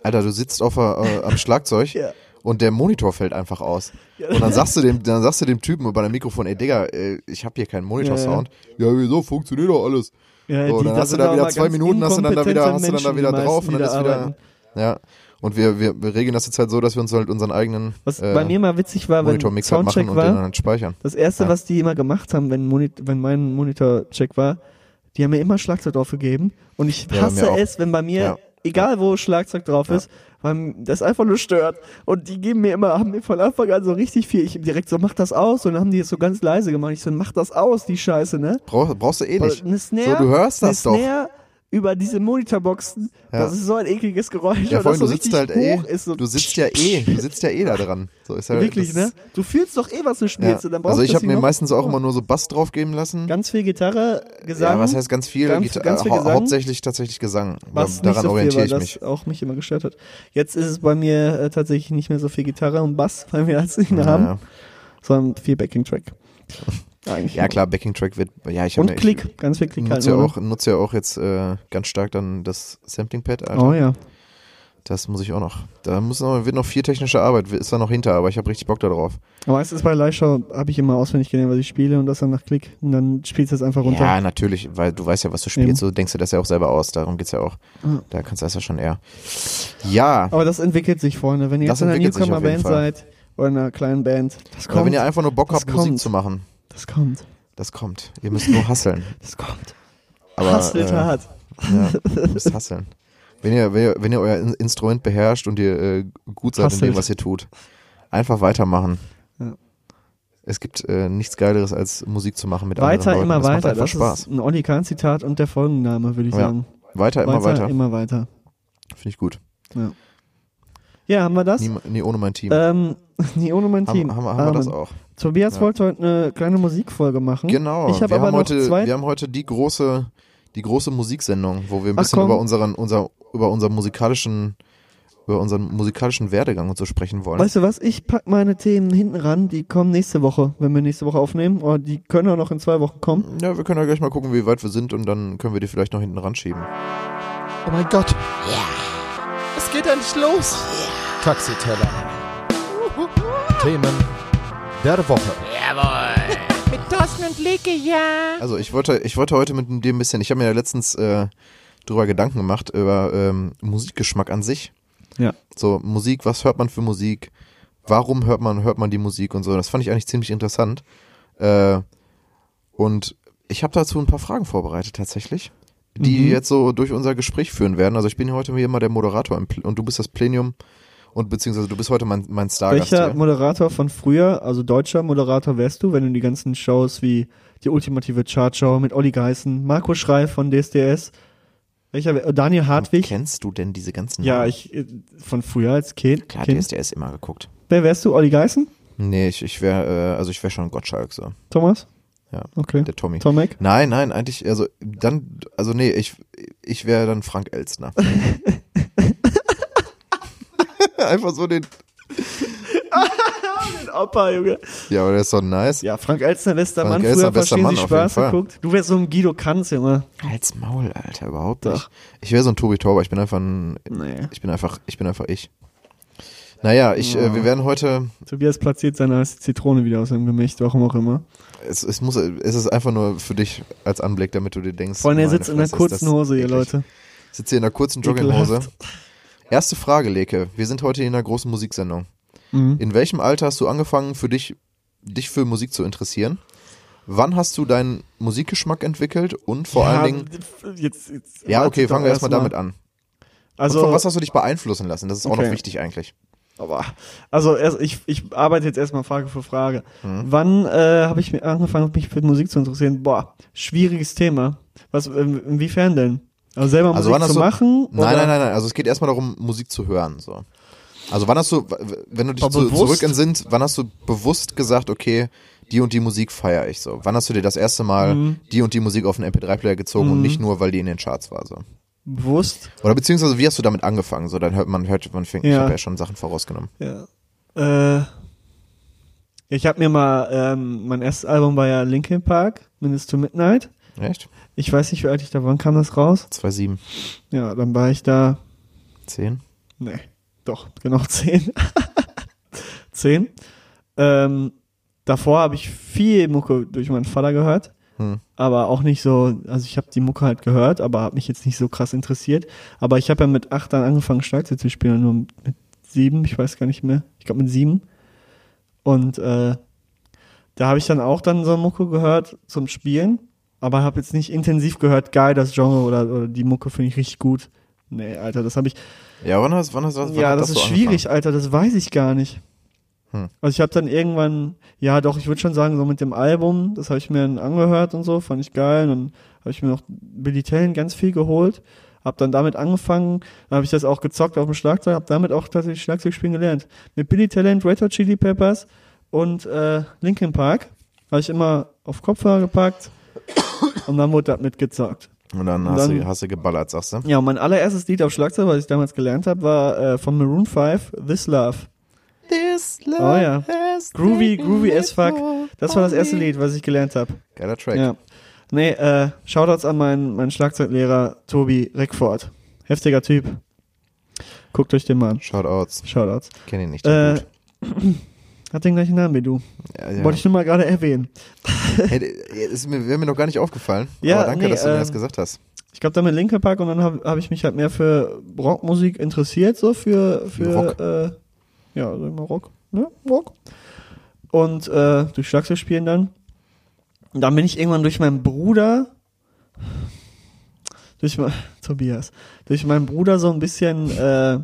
Alter, du sitzt auf äh, am Schlagzeug Ja. und der Monitor fällt einfach aus. Ja. Und dann sagst du dem, dann sagst du dem Typen über dein Mikrofon, ey Digga, äh, ich habe hier keinen Monitor-Sound. Ja, wieso, funktioniert doch alles. Ja, So, die- dann das hast du da wieder zwei Minuten, hast du dann da wieder, hast du dann da wieder drauf und dann ist wieder, ja. Und wir, wir, wir regeln das jetzt halt so, dass wir uns halt unseren eigenen Was äh, bei mir mal witzig war, wenn Monitor-Mix halt machen und den dann speichern. das erste, Ja. was die immer gemacht haben, wenn, Moni wenn mein Monitor-Check war, die haben mir immer Schlagzeug drauf gegeben. Und ich Ja, hasse auch. es, wenn bei mir, Ja. egal wo Schlagzeug drauf Ja. ist, weil das einfach nur stört. Und die geben mir immer, haben mir von Anfang an so richtig viel. Ich direkt so, mach das aus. Und dann haben die es so ganz leise gemacht. Ich so, mach das aus, die Scheiße, ne? Brauch, brauchst du eh nicht. Snare, So, du hörst das eine doch. Über diese Monitorboxen, Ja. das ist so ein ekliges Geräusch. Ja, vor allem, so du sitzt halt eh, ist. So du sitzt ja eh, du sitzt ja eh da dran. So ist ja, Wirklich, ne? Du fühlst doch eh, was du Ja. spielst. Und dann brauchst Also ich habe mir meistens auch immer nur so Bass drauf geben lassen. Ganz viel Gitarre, Gesang. ja, was heißt ganz viel? Ganz- Gita- ganz viel hau- Gesang. Hauptsächlich tatsächlich Gesang. was Daran nicht so orientiere viel, ich mich. auch mich immer gestört hat. Jetzt ist es bei mir äh, tatsächlich nicht mehr so viel Gitarre und Bass, weil wir das nicht mehr Ja, haben, ja. sondern viel Backing-Track. Eigentlich. ja klar, Backing-Track wird, ja, ich Und mir- Klick, ganz viel Ich Klick halt nutze ja, nur, auch, nutze ja auch jetzt äh, ganz stark dann das Sampling-Pad, ne? Alter. Oh ja. Das muss ich auch noch. Da muss noch, wird noch viel technische Arbeit, ist da noch hinter, aber ich habe richtig Bock da drauf. Aber es ist bei Live-Show, habe ich immer auswendig gelernt, was ich spiele und das dann nach Klick. Und dann spielst du es einfach runter. Ja, natürlich, weil du weißt ja, was du spielst, Eben. so denkst du das ja auch selber aus, darum geht's ja auch. Ja. Da kannst du das ja schon eher. Ja, Aber das entwickelt sich, Freunde. Wenn ihr Das jetzt in einer Newcomer-Band seid oder in einer kleinen Band, das oder kommt. wenn ihr einfach nur Bock Das habt, Musik zu machen, das kommt. das kommt. Ihr müsst nur hasseln. Das kommt. Aber, äh, hart. Ja, ihr müsst hasseln. Wenn ihr, wenn ihr, wenn ihr euer In- Instrument beherrscht und ihr äh, gut seid in Hustelt. dem, was ihr tut, einfach weitermachen. Ja. Es gibt äh, nichts Geileres, als Musik zu machen mit Weiter, anderen Leuten. immer das macht weiter. Das Spaß. ist ein Olli Kahn-Zitat und der Folgenname, würde ich Ja. sagen. Weiter, immer weiter. Immer weiter. Finde ich gut. Ja, haben wir das? Nie, nie ohne mein Team. Ähm, nie ohne mein Team. haben, haben, haben wir das Amen. auch. Tobias Ja. wollte heute eine kleine Musikfolge machen. Genau. Ich habe wir, aber haben noch heute, zwei. wir haben heute die große, die große Musiksendung, wo wir ein Ach, bisschen komm. über unseren, unser, über unseren musikalischen, über unseren musikalischen Werdegang und so sprechen wollen. Weißt du was? Ich pack meine Themen hinten ran. Die kommen nächste Woche, wenn wir nächste Woche aufnehmen. Oder die können auch noch in zwei Wochen kommen. Ja, wir können ja gleich mal gucken, wie weit wir sind und dann können wir die vielleicht noch hinten ranschieben. Oh mein Gott. Ja. Es geht endlich los. Taxiteller. Themen der Woche. Mit Thorsten und Leke, ja. Also ich wollte, ich wollte heute mit dir ein bisschen, ich habe mir ja letztens äh, drüber Gedanken gemacht, über ähm, Musikgeschmack an sich. Ja. So, Musik, was hört man für Musik? Warum hört man, hört man die Musik und so? Das fand ich eigentlich ziemlich interessant. Äh, und ich habe dazu ein paar Fragen vorbereitet tatsächlich, die Mhm. jetzt so durch unser Gespräch führen werden. Also ich bin heute hier mal der Moderator und du bist das Plenium und beziehungsweise du bist heute mein, mein Stargast Welcher hier. Moderator von früher, also deutscher Moderator wärst du, wenn du die ganzen Shows wie die ultimative Chartshow mit Olli Geißen, Marco Schrei von DSDS, welcher wär- Daniel Hartwig? Kennst du denn diese ganzen Ja, ich äh, von früher als Kind. Klar, kind. DSDS immer geguckt. Wer wärst du? Olli Geißen? Nee, ich, ich wäre, äh, also ich wäre schon Gottschalk so. Thomas? Ja, Okay. der Tommy. Tomek? Nein, nein, eigentlich, also dann, also nee, ich, ich wäre dann Frank Elstner. Einfach so den, Opa, Junge. ja, aber der ist so nice. Ja, Frank Elstner, bester Frank Mann, Elstner, früher bester verstehen Mann, auf jeden Spaß Fall. geguckt. Du wärst so ein Guido Kanz, Junge. Halt's Maul, Alter, überhaupt nicht. Ich wäre so ein Tobi Tauber, ich bin einfach ein, Nee. ich bin einfach, ich bin einfach ich. Naja, ich, äh, wir werden heute, Tobias platziert seine Zitrone wieder aus seinem Gemächt, warum auch immer. es, es muss, es ist einfach nur für dich als Anblick, damit du dir denkst. Vor allem, er meine sitzt in einer Fresse, ist kurzen das Hose, ihr eklig. Leute. Ich sitze hier in einer kurzen Jogginghose. Erste Frage, Leke. Wir sind heute in einer großen Musiksendung. Mhm. In welchem Alter hast du angefangen, für dich, dich für Musik zu interessieren? Wann hast du deinen Musikgeschmack entwickelt und vor ja, allen Dingen. Jetzt, jetzt Ja, okay, fangen wir erstmal erst damit an. Also, und von was hast du dich beeinflussen lassen? Das ist auch Okay. noch wichtig eigentlich. aber, also erst, ich, ich arbeite jetzt erstmal Frage für Frage. Mhm. Wann äh, habe ich angefangen, mich für Musik zu interessieren? Boah, schwieriges Thema. Was, inwiefern denn? Also selber Also Musik zu du, machen? Nein, oder? nein, nein, nein. Also es geht erstmal darum, Musik zu hören. So. Also wann hast du, wenn du dich zu, zurück entsinnst, wann hast du bewusst gesagt, okay, die und die Musik feiere ich so? Wann hast du dir das erste Mal Mhm. die und die Musik auf einen MP3-Player gezogen und Mhm. nicht nur, weil die in den Charts war so? Bewusst? Oder beziehungsweise wie hast du damit angefangen? So, dann hört man hört man fängt, ich Ja. habe ja schon Sachen vorausgenommen. Ja. Äh, ich habe mir mal, ähm, mein erstes Album war ja Linkin Park, Minutes to Midnight. Echt? Ich weiß nicht, wie alt ich da war. Wann kam das raus? 2,7, Ja, dann war ich da, 10. nee, doch, genau zehn. zehn. Ähm, davor habe ich viel Mucke durch meinen Vater gehört. Hm. Aber auch nicht so, also ich habe die Mucke halt gehört, aber habe mich jetzt nicht so krass interessiert. Aber ich habe ja mit acht dann angefangen, Schlagzeug zu spielen, nur mit sieben, ich weiß gar nicht mehr. Ich glaube mit sieben. Und äh, da habe ich dann auch dann so Mucke gehört zum Spielen, aber habe jetzt nicht intensiv gehört, geil, das Genre oder, oder die Mucke finde ich richtig gut. Nee, Alter, das habe ich. Ja, wann hast, wann hast, wann ja, das, das ist so schwierig, Alter, das weiß ich gar nicht. Hm. Also ich habe dann irgendwann, ja doch, ich würde schon sagen, so mit dem Album, das habe ich mir dann angehört und so, fand ich geil. Und dann habe ich mir noch Billy Talent ganz viel geholt, habe dann damit angefangen, dann habe ich das auch gezockt auf dem Schlagzeug, habe damit auch tatsächlich Schlagzeug spielen gelernt. Mit Billy Talent, Red Hot Chili Peppers und äh, Linkin Park habe ich immer auf Kopfhörer gepackt und dann wurde das mitgezockt. Und dann, Und hast, dann- du, hast du geballert, sagst du? Ja, und mein allererstes Lied auf Schlagzeug, was ich damals gelernt habe, war äh, von Maroon 5, This Love. This Oh ja. Groovy, groovy as fuck. Das war das erste Lied, was ich gelernt habe. Geiler Track. Ja. Nee, äh, Shoutouts an meinen, meinen Schlagzeuglehrer Tobi Reckford. Heftiger Typ. Guckt euch den mal an. Shoutouts. Shoutouts. Kenn ihn nicht. Äh, gut. hat den gleichen Namen wie du. Ja, ja. Wollte ich nur mal gerade erwähnen. Hey, ist mir, wäre mir noch gar nicht aufgefallen. Ja, Aber danke, nee, dass du mir ähm, das gesagt hast. Ich glaube, dann mit Linkin Park und dann habe hab ich mich halt mehr für Rockmusik interessiert, so für, für Rock. Äh, ja, sag mal Rock, ne? Rock. Und äh, durch Schlagzeug spielen dann. Und dann bin ich irgendwann durch meinen Bruder, durch mein, Tobias, durch meinen Bruder so ein bisschen äh,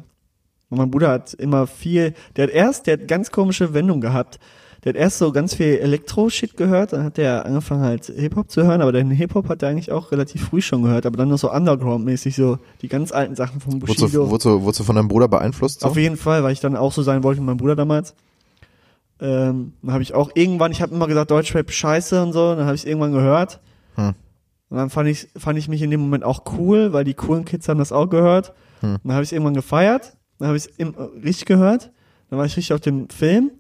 Und mein Bruder hat immer viel, der hat erst, der hat ganz komische Wendung gehabt. Der hat erst so ganz viel Elektro-Shit gehört, dann hat der angefangen halt Hip-Hop zu hören, aber den Hip-Hop hat er eigentlich auch relativ früh schon gehört, aber dann noch so Underground-mäßig, so die ganz alten Sachen von Bushido. wurdest, du, wurdest du von deinem Bruder beeinflusst? So? Auf jeden Fall, weil ich dann auch so sein wollte wie mein Bruder damals. Ähm, dann habe ich auch irgendwann, ich habe immer gesagt, Deutschrap scheiße und so, dann habe ich irgendwann gehört. Hm. Und dann fand ich, fand ich mich in dem Moment auch cool, weil die coolen Kids haben das auch gehört. Hm. Dann habe ich irgendwann gefeiert, dann habe ich es im- richtig gehört, dann war ich richtig auf dem Film.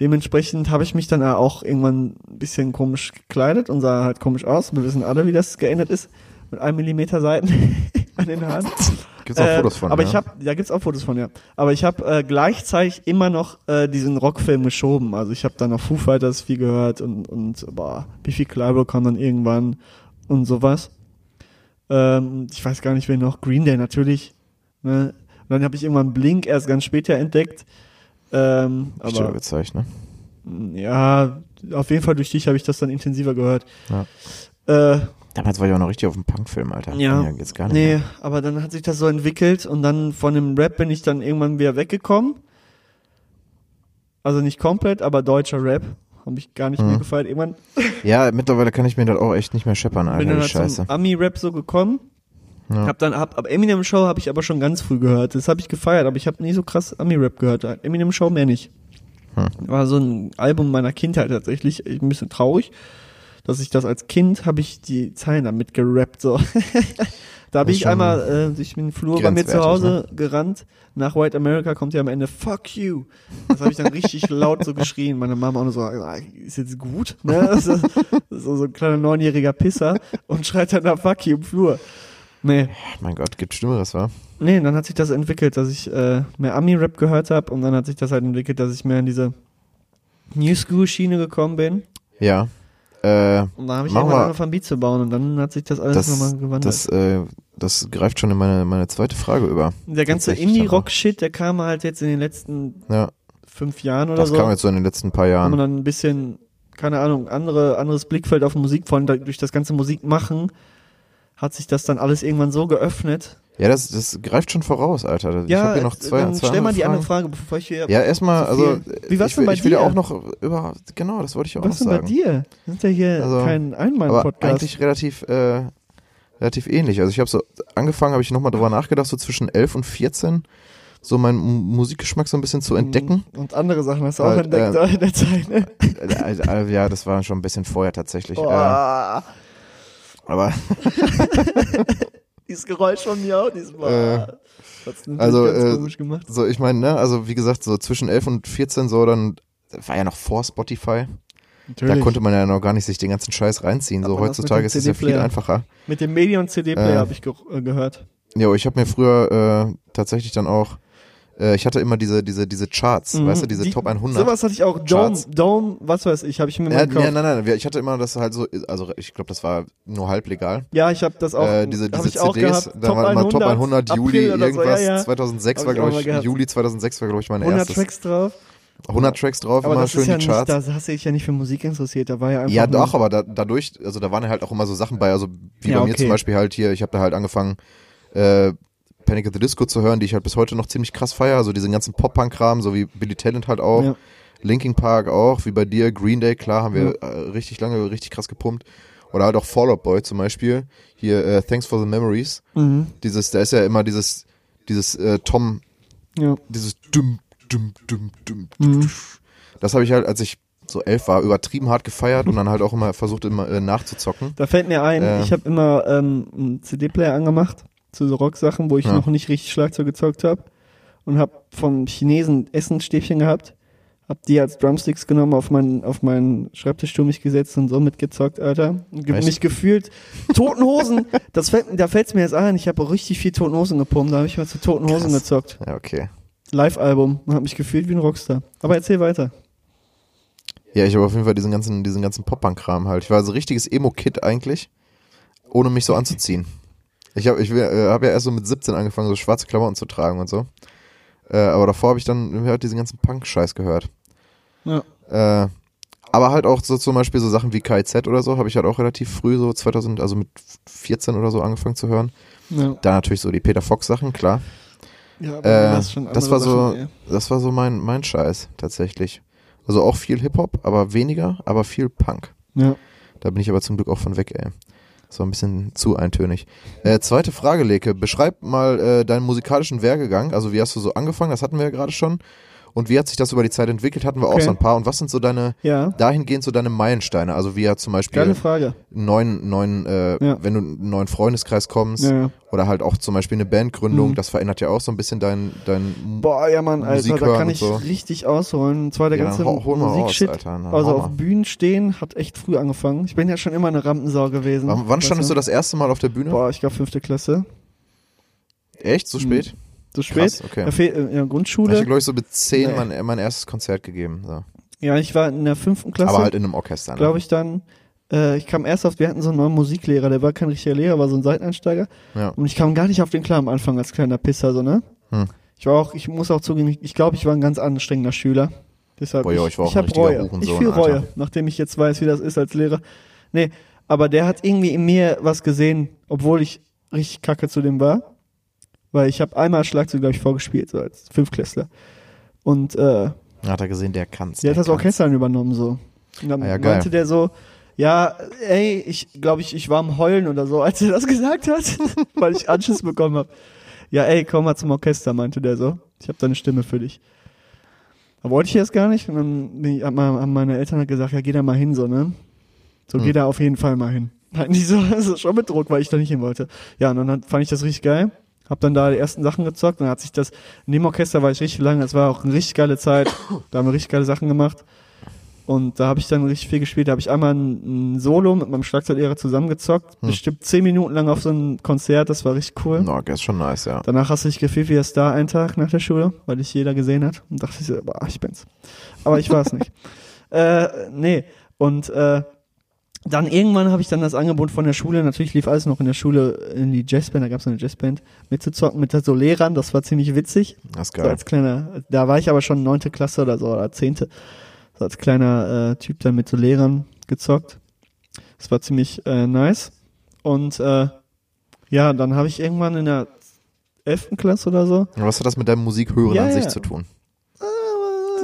Dementsprechend habe ich mich dann auch irgendwann ein bisschen komisch gekleidet und sah halt komisch aus. Wir wissen alle, wie das geändert ist. Mit einem Millimeter Seiten an den Haaren. Gibt's auch Äh, Fotos von, Aber ja? ich habe, da gibt's auch Fotos von, ja. Aber ich habe äh, gleichzeitig immer noch äh, diesen Rockfilm geschoben. Also ich habe dann noch Foo Fighters viel gehört und, und boah, Biffy Clyro kam dann irgendwann und sowas. Ähm, ich weiß gar nicht, wer noch. Green Day natürlich. Ne? Und dann habe ich irgendwann Blink erst ganz später entdeckt. Ähm, Stille aber gezeigt, ne? ja, auf jeden Fall durch dich habe ich das dann intensiver gehört. Ja. Äh, Damals war ich auch noch richtig auf dem Punkfilm, Alter. ja, ja jetzt gar nicht nee, mehr. aber dann hat sich das so entwickelt und dann von dem Rap bin ich dann irgendwann wieder weggekommen. Also nicht komplett, aber deutscher Rap. Habe ich gar nicht Mhm. mehr gefeiert. Irgendwann Ja, mittlerweile kann ich mir das auch echt nicht mehr scheppern, Alter. bin dann halt Scheiße. Ami-Rap so gekommen. Ja. Hab dann, hab, ab Eminem Show habe ich aber schon ganz früh gehört. Das habe ich gefeiert, aber ich habe nie so krass Ami-Rap gehört. Eminem Show mehr nicht. Hm. War so ein Album meiner Kindheit tatsächlich. Ein bisschen traurig, dass ich das als Kind habe ich die Zeilen damit gerappt so. da ist ich einmal äh, durch den Flur bei mir zu Hause gerannt. Nach White America kommt ja am Ende Fuck you. Das habe ich dann richtig laut so geschrien. Meine Mama auch nur so, ah, ist jetzt gut? Ne? Ist so, so ein kleiner neunjähriger Pisser und schreit dann nach Fuck you im Flur. Nee. Mein Gott, gibt Schlimmeres, wa? Nee, dann hat sich das entwickelt, dass ich äh, mehr Ami-Rap gehört habe und dann hat sich das halt entwickelt, dass ich mehr in diese New School-Schiene gekommen bin. Ja. Äh, Und da habe ich machen irgendwann angefangen, Beat zu bauen und dann hat sich das alles das, nochmal gewandelt. das, äh, das greift schon in meine, meine zweite Frage über. der ganze Indie-Rock-Shit, der kam halt jetzt in den letzten Ja, fünf Jahren oder das so. kam jetzt so in den letzten paar Jahren. man dann ein bisschen, keine Ahnung, andere, anderes Blickfeld auf Musik von, da- durch das ganze Musikmachen hat sich das dann alles irgendwann so geöffnet. Ja, das, das greift schon voraus, Alter. ich ja, habe hier noch zwei, dann zwei stell mal die andere. Frage, bevor ich hier Ja, erstmal, also Wie war's ich denn will, bei ich will dir? ja auch noch über, genau, das wollte ich auch Was noch denn bei sagen. dir? Das ist ja hier Also, kein Einmann-Podcast. eigentlich relativ, äh, relativ ähnlich. Also ich habe so angefangen, habe ich nochmal drüber nachgedacht, so zwischen 11 und 14 so meinen Musikgeschmack so ein bisschen zu entdecken. Und andere Sachen hast du auch Halt, entdeckt äh, in der Zeit, ne? Äh, äh, ja, das war schon ein bisschen vorher tatsächlich. Äh. Aber Dieses Geräusch von mir auch diesmal. Natürlich also, ganz äh, komisch gemacht. so, ich meine, ne, also wie gesagt, so zwischen 11 und 14 so, dann war ja noch vor Spotify. Da Natürlich. konnte man ja noch gar nicht sich den ganzen Scheiß reinziehen. So das mit heutzutage ist es ja viel einfacher. Mit dem Medi- und CD-Player Äh, habe ich ge äh, gehört. Ja, ich habe mir früher äh, tatsächlich dann auch, äh, ich hatte immer diese diese diese Charts, Mhm. weißt du, diese Die- Top 100. Sowas hatte ich auch. Dome. Dome, was weiß ich, habe ich mir mal Ja, gekauft. ja, nein, nein, wir- ich hatte immer das halt so, also ich glaube, das war nur halb legal. Ja, ich habe das auch. äh, diese diese ich CDs, da war immer Top 100 Juli April so, irgendwas, ja, ja. 2006 Hab war ich glaube ich, gehabt. Juli 2006 war glaube ich mein 100 erstes. Tracks drauf. 100 Tracks drauf, Aber immer das schön ist ja die nicht, Charts. da hast du dich ja nicht für Musik interessiert. Da war ja einfach. Ja, doch, aber da, dadurch, also da waren ja halt auch immer so Sachen bei, also wie Ja, bei mir okay. zum Beispiel halt hier, ich habe da halt angefangen, äh, Panic at the Disco zu hören, die ich halt bis heute noch ziemlich krass feier, also diesen ganzen Pop-Punk-Kram, so wie Billy Talent halt auch, Ja. Linkin Park auch, wie bei dir, Green Day, klar, haben wir äh, richtig lange, richtig krass gepumpt. Oder halt auch Fall Out Boy zum Beispiel, hier äh, Thanks for the Memories, Mhm. dieses, da ist ja immer dieses, dieses äh, Tom, Ja. dieses dumm, dumm, dumm, dumm, Mhm. das habe ich halt, als ich so elf war, übertrieben hart gefeiert und dann halt auch immer versucht, immer äh, nachzuzocken. Da fällt mir ein, Äh. ich habe immer ähm, einen CD-Player angemacht zu so Rocksachen, wo ich Ja. noch nicht richtig Schlagzeug gezockt habe und habe vom Chinesen Essenstäbchen gehabt, hab die als Drumsticks genommen, auf meinen auf meinen Schreibtischstuhl mich gesetzt und so mitgezockt, Alter. Und ge Echt? mich gefühlt Toten Hosen, das fällt, da fällt's mir jetzt ein, ich habe richtig viel Toten Hosen gepumpt, da habe ich mal zu Toten Hosen Krass. gezockt. Ja, okay. Live-Album und habe mich gefühlt wie ein Rockstar. Aber erzähl weiter. Ja, ich habe auf jeden Fall diesen ganzen, diesen ganzen Pop-Punk-Kram halt. Ich war so richtiges Emo-Kid eigentlich, ohne mich so anzuziehen. Ich habe ich äh, hab ja erst so mit 17 angefangen, so schwarze Klamotten zu tragen und so. Äh, aber davor habe ich dann halt diesen ganzen Punk-Scheiß gehört. Ja. Äh, aber halt auch so zum Beispiel so Sachen wie KZ oder so, habe ich halt auch relativ früh, so 2000, also mit 14 oder so angefangen zu hören. Ja. Da natürlich so die Peter Fox Sachen, klar. Ja, aber Äh, das, das war so, Sachen, das war so mein, mein Scheiß tatsächlich. Also auch viel Hip-Hop, aber weniger, aber viel Punk. Ja. Da bin ich aber zum Glück auch von weg, ey. Das war ein bisschen zu eintönig. Äh, zweite Frage, Leke. Beschreib mal äh, deinen musikalischen Werdegang. Also wie hast du so angefangen? Das hatten wir ja gerade schon. Und wie hat sich das über die Zeit entwickelt? Hatten wir auch Okay. so ein paar. Und was sind so deine, Ja. dahingehend so deine Meilensteine? Also wie ja zum Beispiel einen neuen, neuen, äh, Ja. wenn du in einen neuen Freundeskreis kommst Ja, oder halt auch zum Beispiel eine Bandgründung, Mhm. das verändert ja auch so ein bisschen dein, dein Boah, ja, Mann, Alter, Musik da kann ich so. richtig ausholen. Und zwar der ganze Musikshit. Alter, na, also auf. Bühnen stehen hat echt früh angefangen. Ich bin ja schon immer eine Rampensau gewesen. Wann, wann standest du das erste Mal auf der Bühne? Boah, ich glaube fünfte Klasse. Echt? So spät? So spät. Krass, okay. Äh, in der Ich Grundschule. habe, glaube ich, so mit zehn Nee. mein, mein erstes Konzert gegeben. So. Ja, ich war in der fünften Klasse. Aber halt in einem Orchester. Ne? glaube ich dann. Äh, ich kam erst auf, wir hatten so einen neuen Musiklehrer, der war kein richtiger Lehrer, war so ein Seiteneinsteiger. Ja. Und ich kam gar nicht auf den klar am Anfang als kleiner Pisser, so, ne? Hm. Ich war auch, ich muss auch zugeben, ich, ich glaube, ich war ein ganz anstrengender Schüler. Deshalb, Boah, ja, ich ich ein hab richtiger Reue. Ich fühle Alter. Reue, nachdem ich jetzt weiß, wie das ist als Lehrer. Nee, aber der hat irgendwie in mir was gesehen, obwohl ich richtig kacke zu dem war. Weil ich habe einmal Schlagzeug, glaube ich, vorgespielt, so als Fünfklässler. Und äh, Hat er gesehen, der kann's. der hat der das Orchester dann übernommen so. Und dann Ah ja, geil. meinte der so, ja, ey, ich glaube ich, ich war am Heulen oder so, als er das gesagt hat, weil ich Anschiss bekommen habe. Ja, ey, komm mal zum Orchester, meinte der so. Ich habe da eine Stimme für dich. Da wollte ich jetzt gar nicht. Und dann bin ich, haben meine- Eltern halt gesagt, ja, geh da mal hin, so, ne? So, Hm. geh da auf jeden Fall mal hin. Meinten die so, das ist schon mit Druck, weil ich da nicht hin wollte. Ja, und dann hat- fand ich das richtig geil. Hab dann da die ersten Sachen gezockt und dann hat sich das, in dem Orchester war ich richtig lange, das war auch eine richtig geile Zeit. Da haben wir richtig geile Sachen gemacht. Und da habe ich dann richtig viel gespielt. Da habe ich einmal ein, ein Solo mit meinem Schlagzeuglehrer zusammengezockt. Hm. Bestimmt zehn Minuten lang auf so ein Konzert, das war richtig cool. No, ist schon nice, ja. Danach hast du dich gefühlt wie der Star einen Tag nach der Schule, weil dich jeder gesehen hat. Und dachte ich so, boah, ich bin's. Aber ich war es nicht. Äh, nee. Und äh, dann irgendwann habe ich dann das Angebot von der Schule, natürlich lief alles noch in der Schule in die Jazzband, da gab es eine Jazzband, mitzuzocken mit so Lehrern, das war ziemlich witzig. Das ist So geil. als kleiner, da war ich aber schon neunte Klasse oder so, oder zehnte. So als kleiner äh, Typ dann mit so Lehrern gezockt. Das war ziemlich äh, nice. Und äh, ja, dann habe ich irgendwann in der elften Klasse oder so. Was hat das mit deinem Musikhören Ja, an sich ja. zu tun?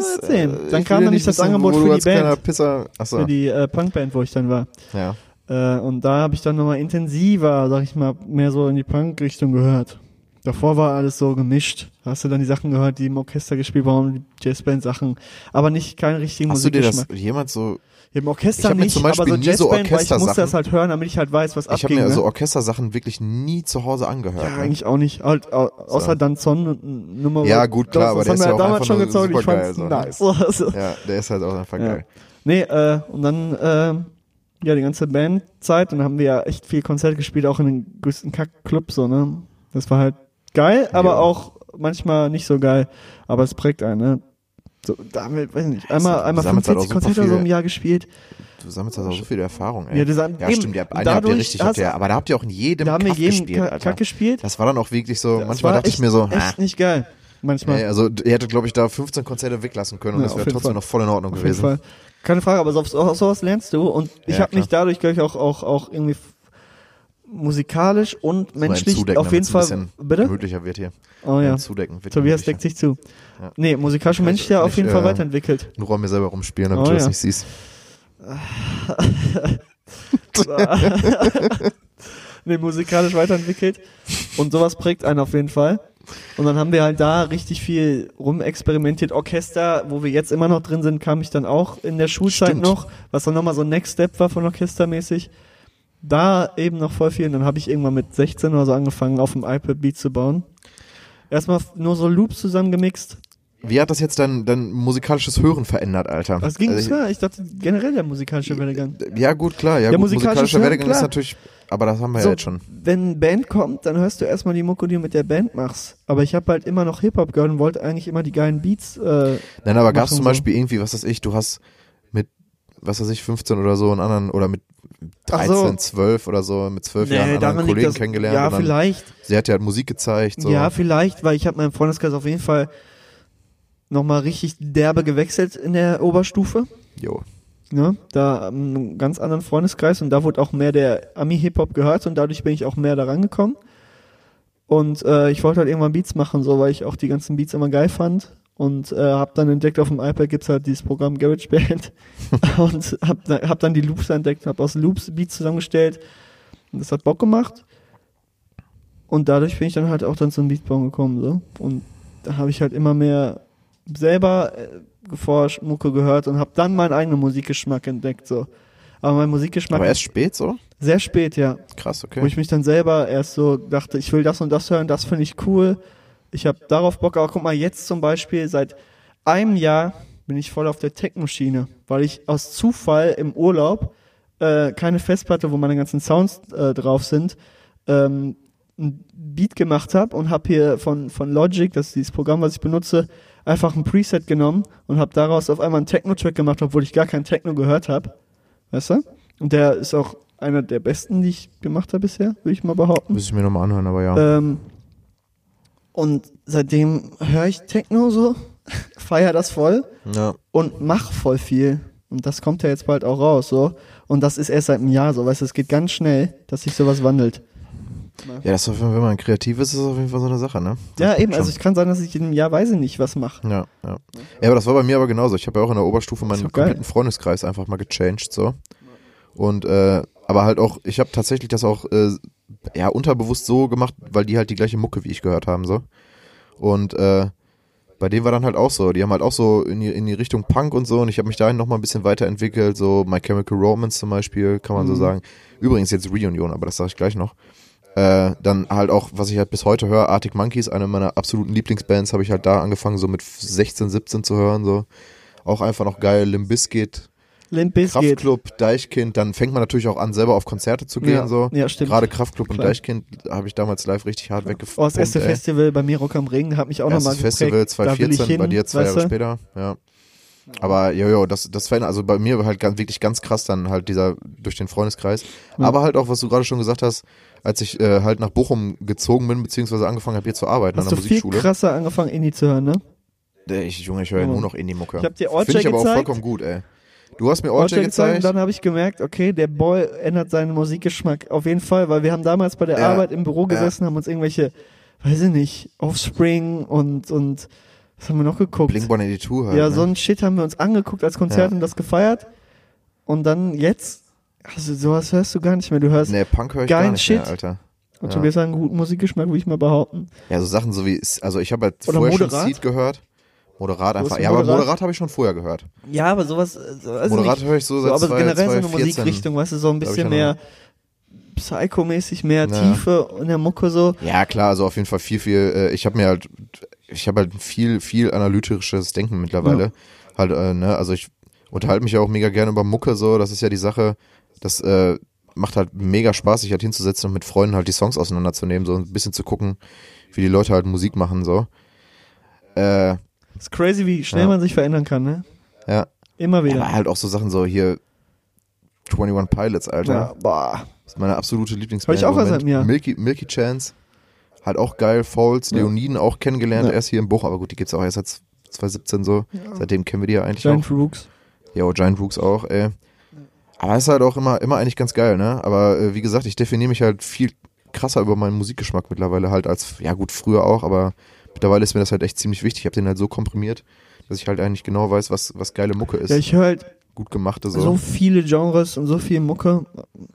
Das, erzählen. Äh, dann kam nämlich nicht das wissen, Angebot für die Band. Pisser, achso, Für die äh, Punkband, wo ich dann war. ja. Äh, und da habe ich dann nochmal intensiver, sag ich mal, mehr so in die Punk-Richtung gehört. Davor war alles so gemischt. Hast du dann die Sachen gehört, die im Orchester gespielt wurden, die Jazzband-Sachen. Aber nicht keine richtigen Hast du dir das jemand so, Im Ich Orchester nicht, zum Beispiel aber so nie so weil ich musste das halt hören, damit ich halt weiß, was ich habe abging. mir ne? so Orchestersachen wirklich nie zu Hause angehört. ja, ne? eigentlich auch nicht. Halt, au außer Danzon und Nummer. Ja, gut, klar, aber das der ist ja auch damals schon gezogen. Ich fand's so, nice. Also, Ja, der ist halt auch einfach Ja. geil. Nee, äh, und dann, äh, ja, die ganze Bandzeit, dann haben wir ja echt viel Konzert gespielt, auch in den größten Kack-Clubs, so, ne? Das war halt geil, aber Ja. auch manchmal nicht so geil. Aber es prägt einen, ne? So, da haben wir, weiß ich nicht, einmal, einmal sammelst halt 45 auch super Konzerte so im Jahr gespielt. Du sammelst also so viel Erfahrung, ey. Ja, das ja eben, stimmt, ihr habt, eine habt ihr richtig, habt ihr, hast- aber da habt ihr auch in jedem Da haben wir jeden gespielt, Kack, gespielt. Das war dann auch wirklich so, Das manchmal dachte ich echt- mir so, Echt ah, nicht geil. Manchmal. ey, also ihr hättet, glaube ich, da 15 Konzerte weglassen können und Ja, das wäre trotzdem Fall. noch voll in Ordnung Auf jeden gewesen. Fall. Keine Frage, aber so, so, sowas lernst du und ich Ja, habe mich dadurch, glaube ich, auch, auch, auch irgendwie musikalisch und menschlich zudecken, auf jeden Fall. Bitte? gemütlicher wird hier. Oh ja. Zudecken wird Tobias deckt sich zu. Ja. Nee, musikalisch und menschlich ich ja auf jeden Fall äh, weiterentwickelt. Nur Raum mir selber rumspielen, damit Oh du das ja. nicht siehst. nee, musikalisch weiterentwickelt. Und sowas prägt einen auf jeden Fall. Und dann haben wir halt da richtig viel rumexperimentiert. Orchester, wo wir jetzt immer noch drin sind, kam ich dann auch in der Schulzeit Stimmt. noch, was dann nochmal so ein Next Step war von orchestermäßig. Da eben noch voll viel. Und dann habe ich irgendwann mit 16 oder so angefangen, auf dem iPad Beat zu bauen. Erstmal nur so Loops zusammengemixt. Wie hat das jetzt dein, dein musikalisches Hören verändert, Alter? Das ging Also ich- klar. Ich dachte generell der musikalische Werdegang. Ja, gut, klar. Ja, Ja, gut, musikalischer Hören, Werdegang ist klar. natürlich, aber das haben wir So, ja jetzt schon. Wenn Band kommt, dann hörst du erstmal die Mucke, die du mit der Band machst. Aber ich habe halt immer noch Hip-Hop gehört und wollte eigentlich immer die geilen Beats. Äh, Nein, aber gab es zum so. Beispiel irgendwie, was weiß ich, du hast was weiß ich, 15 oder so einen anderen, oder mit Ach 13, so. 12 oder so, mit 12 Jahren einen anderen Kollegen das- kennengelernt. Ja, vielleicht. Sie hat ja halt Musik gezeigt, so. Ja, vielleicht, weil ich habe meinem Freundeskreis auf jeden Fall nochmal richtig derbe gewechselt in der Oberstufe. Jo. Ne? Da ähm, einen ganz anderen Freundeskreis und da wurde auch mehr der Ami-Hip-Hop gehört und dadurch bin ich auch mehr da rangekommen. Und äh, ich wollte halt irgendwann Beats machen, so, weil ich auch die ganzen Beats immer geil fand. Und äh, habe dann entdeckt, auf dem iPad gibt's halt dieses Programm GarageBand. und hab, da- hab dann die Loops entdeckt, hab aus Loops Beats zusammengestellt. Und das hat Bock gemacht. Und dadurch bin ich dann halt auch dann zum Beatbauen gekommen. So. Und da habe ich halt immer mehr selber äh, geforscht, Mucke gehört und habe dann meinen eigenen Musikgeschmack entdeckt. So. Aber mein Musikgeschmack Aber erst spät so? sehr spät, ja. Krass, Wo okay. ich mich dann selber erst so dachte, ich will das und das hören, das finde ich cool. Ich habe darauf Bock, aber guck mal, jetzt zum Beispiel seit einem Jahr bin ich voll auf der Tech-Maschine, weil ich aus Zufall im Urlaub äh, keine Festplatte, wo meine ganzen Sounds äh, drauf sind, ähm, ein Beat gemacht habe und habe hier von, von Logic, das ist dieses Programm, was ich benutze, einfach ein Preset genommen und habe daraus auf einmal einen Techno-Track gemacht, obwohl ich gar keinen Techno gehört habe. Weißt du? Und der ist auch einer der besten, die ich gemacht habe bisher, würde ich mal behaupten. Müsste ich mir nochmal anhören, aber ja. Ähm, und seitdem höre ich Techno so, feier das voll ja. und mach voll viel. Und das kommt ja jetzt bald auch raus, so. Und das ist erst seit einem Jahr so, weißt du, es geht ganz schnell, dass sich sowas wandelt. Ja, das ist auf jeden Fall, wenn man kreativ ist, ist das auf jeden Fall so eine Sache, ne? Das ja, eben, also schon. ich kann sagen, dass ich in einem Jahr weiß ich nicht, was mache. Ja, ja. Ja, aber das war bei mir aber genauso. Ich habe ja auch in der Oberstufe meinen kompletten Freundeskreis einfach mal gechanged, so. Und, äh, aber halt auch, ich habe tatsächlich das auch, äh, ja, unterbewusst so gemacht, weil die halt die gleiche Mucke wie ich gehört haben, so. Und, äh, bei denen war dann halt auch so, die haben halt auch so in die, in die Richtung Punk und so und ich habe mich dahin nochmal ein bisschen weiterentwickelt, so My Chemical Romance zum Beispiel, kann man so Mhm. sagen. Übrigens jetzt Reunion, aber das sage ich gleich noch. Äh, dann halt auch, was ich halt bis heute höre, Arctic Monkeys, eine meiner absoluten Lieblingsbands, habe ich halt da angefangen, so mit 16, 17 zu hören, so. Auch einfach noch geil, Limp Bizkit, Limp Bizkit. Kraftklub, Deichkind, dann fängt man natürlich auch an, selber auf Konzerte zu gehen, Ja, so. ja, stimmt. Gerade Kraftklub und Klar. Deichkind habe ich damals live richtig hart Oh, weggepumpt. das erste ey. Festival bei mir Rock am Ring hat mich auch nochmal geprägt. Festival Da will ich 2014, bei hin, dir zwei Jahre du? später, ja. Aber jojo, das, das verändert, also bei mir war halt ganz, wirklich ganz krass dann halt dieser, durch den Freundeskreis. Ja. Aber halt auch, was du gerade schon gesagt hast, als ich äh, halt nach Bochum gezogen bin, beziehungsweise angefangen habe hier zu arbeiten Hast an du der viel Musikschule. krasser angefangen, Indie zu hören, ne? Äh, Ich, Junge, ich höre ja nur noch Indie-Mucke. Ich hab dir Finde Orchard ich aber auch gezeigt. vollkommen gut, ey. Du hast mir Orchard Orchard gezeigt und dann habe ich gemerkt, okay, der Boy ändert seinen Musikgeschmack auf jeden Fall, weil wir haben damals bei der Ja. Arbeit im Büro Ja. gesessen, haben uns irgendwelche, weiß ich nicht, Offspring und und was haben wir noch geguckt? Blink 182 halt. ja, ne? so ein Shit haben wir uns angeguckt als Konzert Ja. und das gefeiert. Und dann jetzt, also sowas hörst du gar nicht mehr. Du hörst Nee, Punk höre ich gar nicht Shit. mehr, Alter. und ja. Tobias hat einen guten Musikgeschmack, würde ich mal behaupten. Ja, so Sachen so wie, also ich habe halt Oder vorher Moderat? schon Seed gehört. Moderat einfach. Ja, aber Moderat? Habe ich schon vorher gehört. Ja, aber sowas, so, also Moderat nicht, höre ich so seit aber zwei- generell so eine 2014. Musikrichtung, weißt du, so ein bisschen ja mehr Psycho-mäßig, mehr Ja. Tiefe in der Mucke so. Ja, klar, also auf jeden Fall viel, viel, äh, ich habe mir halt, ich habe halt viel, viel analytisches Denken mittlerweile. Halt, äh, ne, also ich unterhalte mich ja auch mega gerne über Mucke so, das ist ja die Sache, das äh, macht halt mega Spaß, sich halt hinzusetzen und mit Freunden halt die Songs auseinanderzunehmen, so ein bisschen zu gucken, wie die Leute halt Musik machen, so. Äh, ist crazy, wie schnell Ja. man sich verändern kann, ne? ja. Immer wieder. Aber halt auch so Sachen so hier 21 Pilots, Alter. Ja, boah. Das ist meine absolute Lieblingsband. Hab ich auch Moment. seit mir. Milky, Milky Chance. Halt auch geil. Fouls, Ja. Leoniden auch kennengelernt, Ja. erst hier im Buch, aber gut, die gibt's auch erst seit 2017 so. Seitdem kennen wir die ja eigentlich Giant auch. Rooks. Ja, Giant Rooks auch, ey. Aber ist halt auch immer, immer eigentlich ganz geil, ne? Aber äh, wie gesagt, ich definiere mich halt viel krasser über meinen Musikgeschmack mittlerweile halt als, ja gut, früher auch, aber mittlerweile ist mir das halt echt ziemlich wichtig. Ich habe den halt so komprimiert, dass ich halt eigentlich genau weiß, was, was geile Mucke ist. Ja, ich höre halt Gut gemachte so. so viele Genres und so viel Mucke.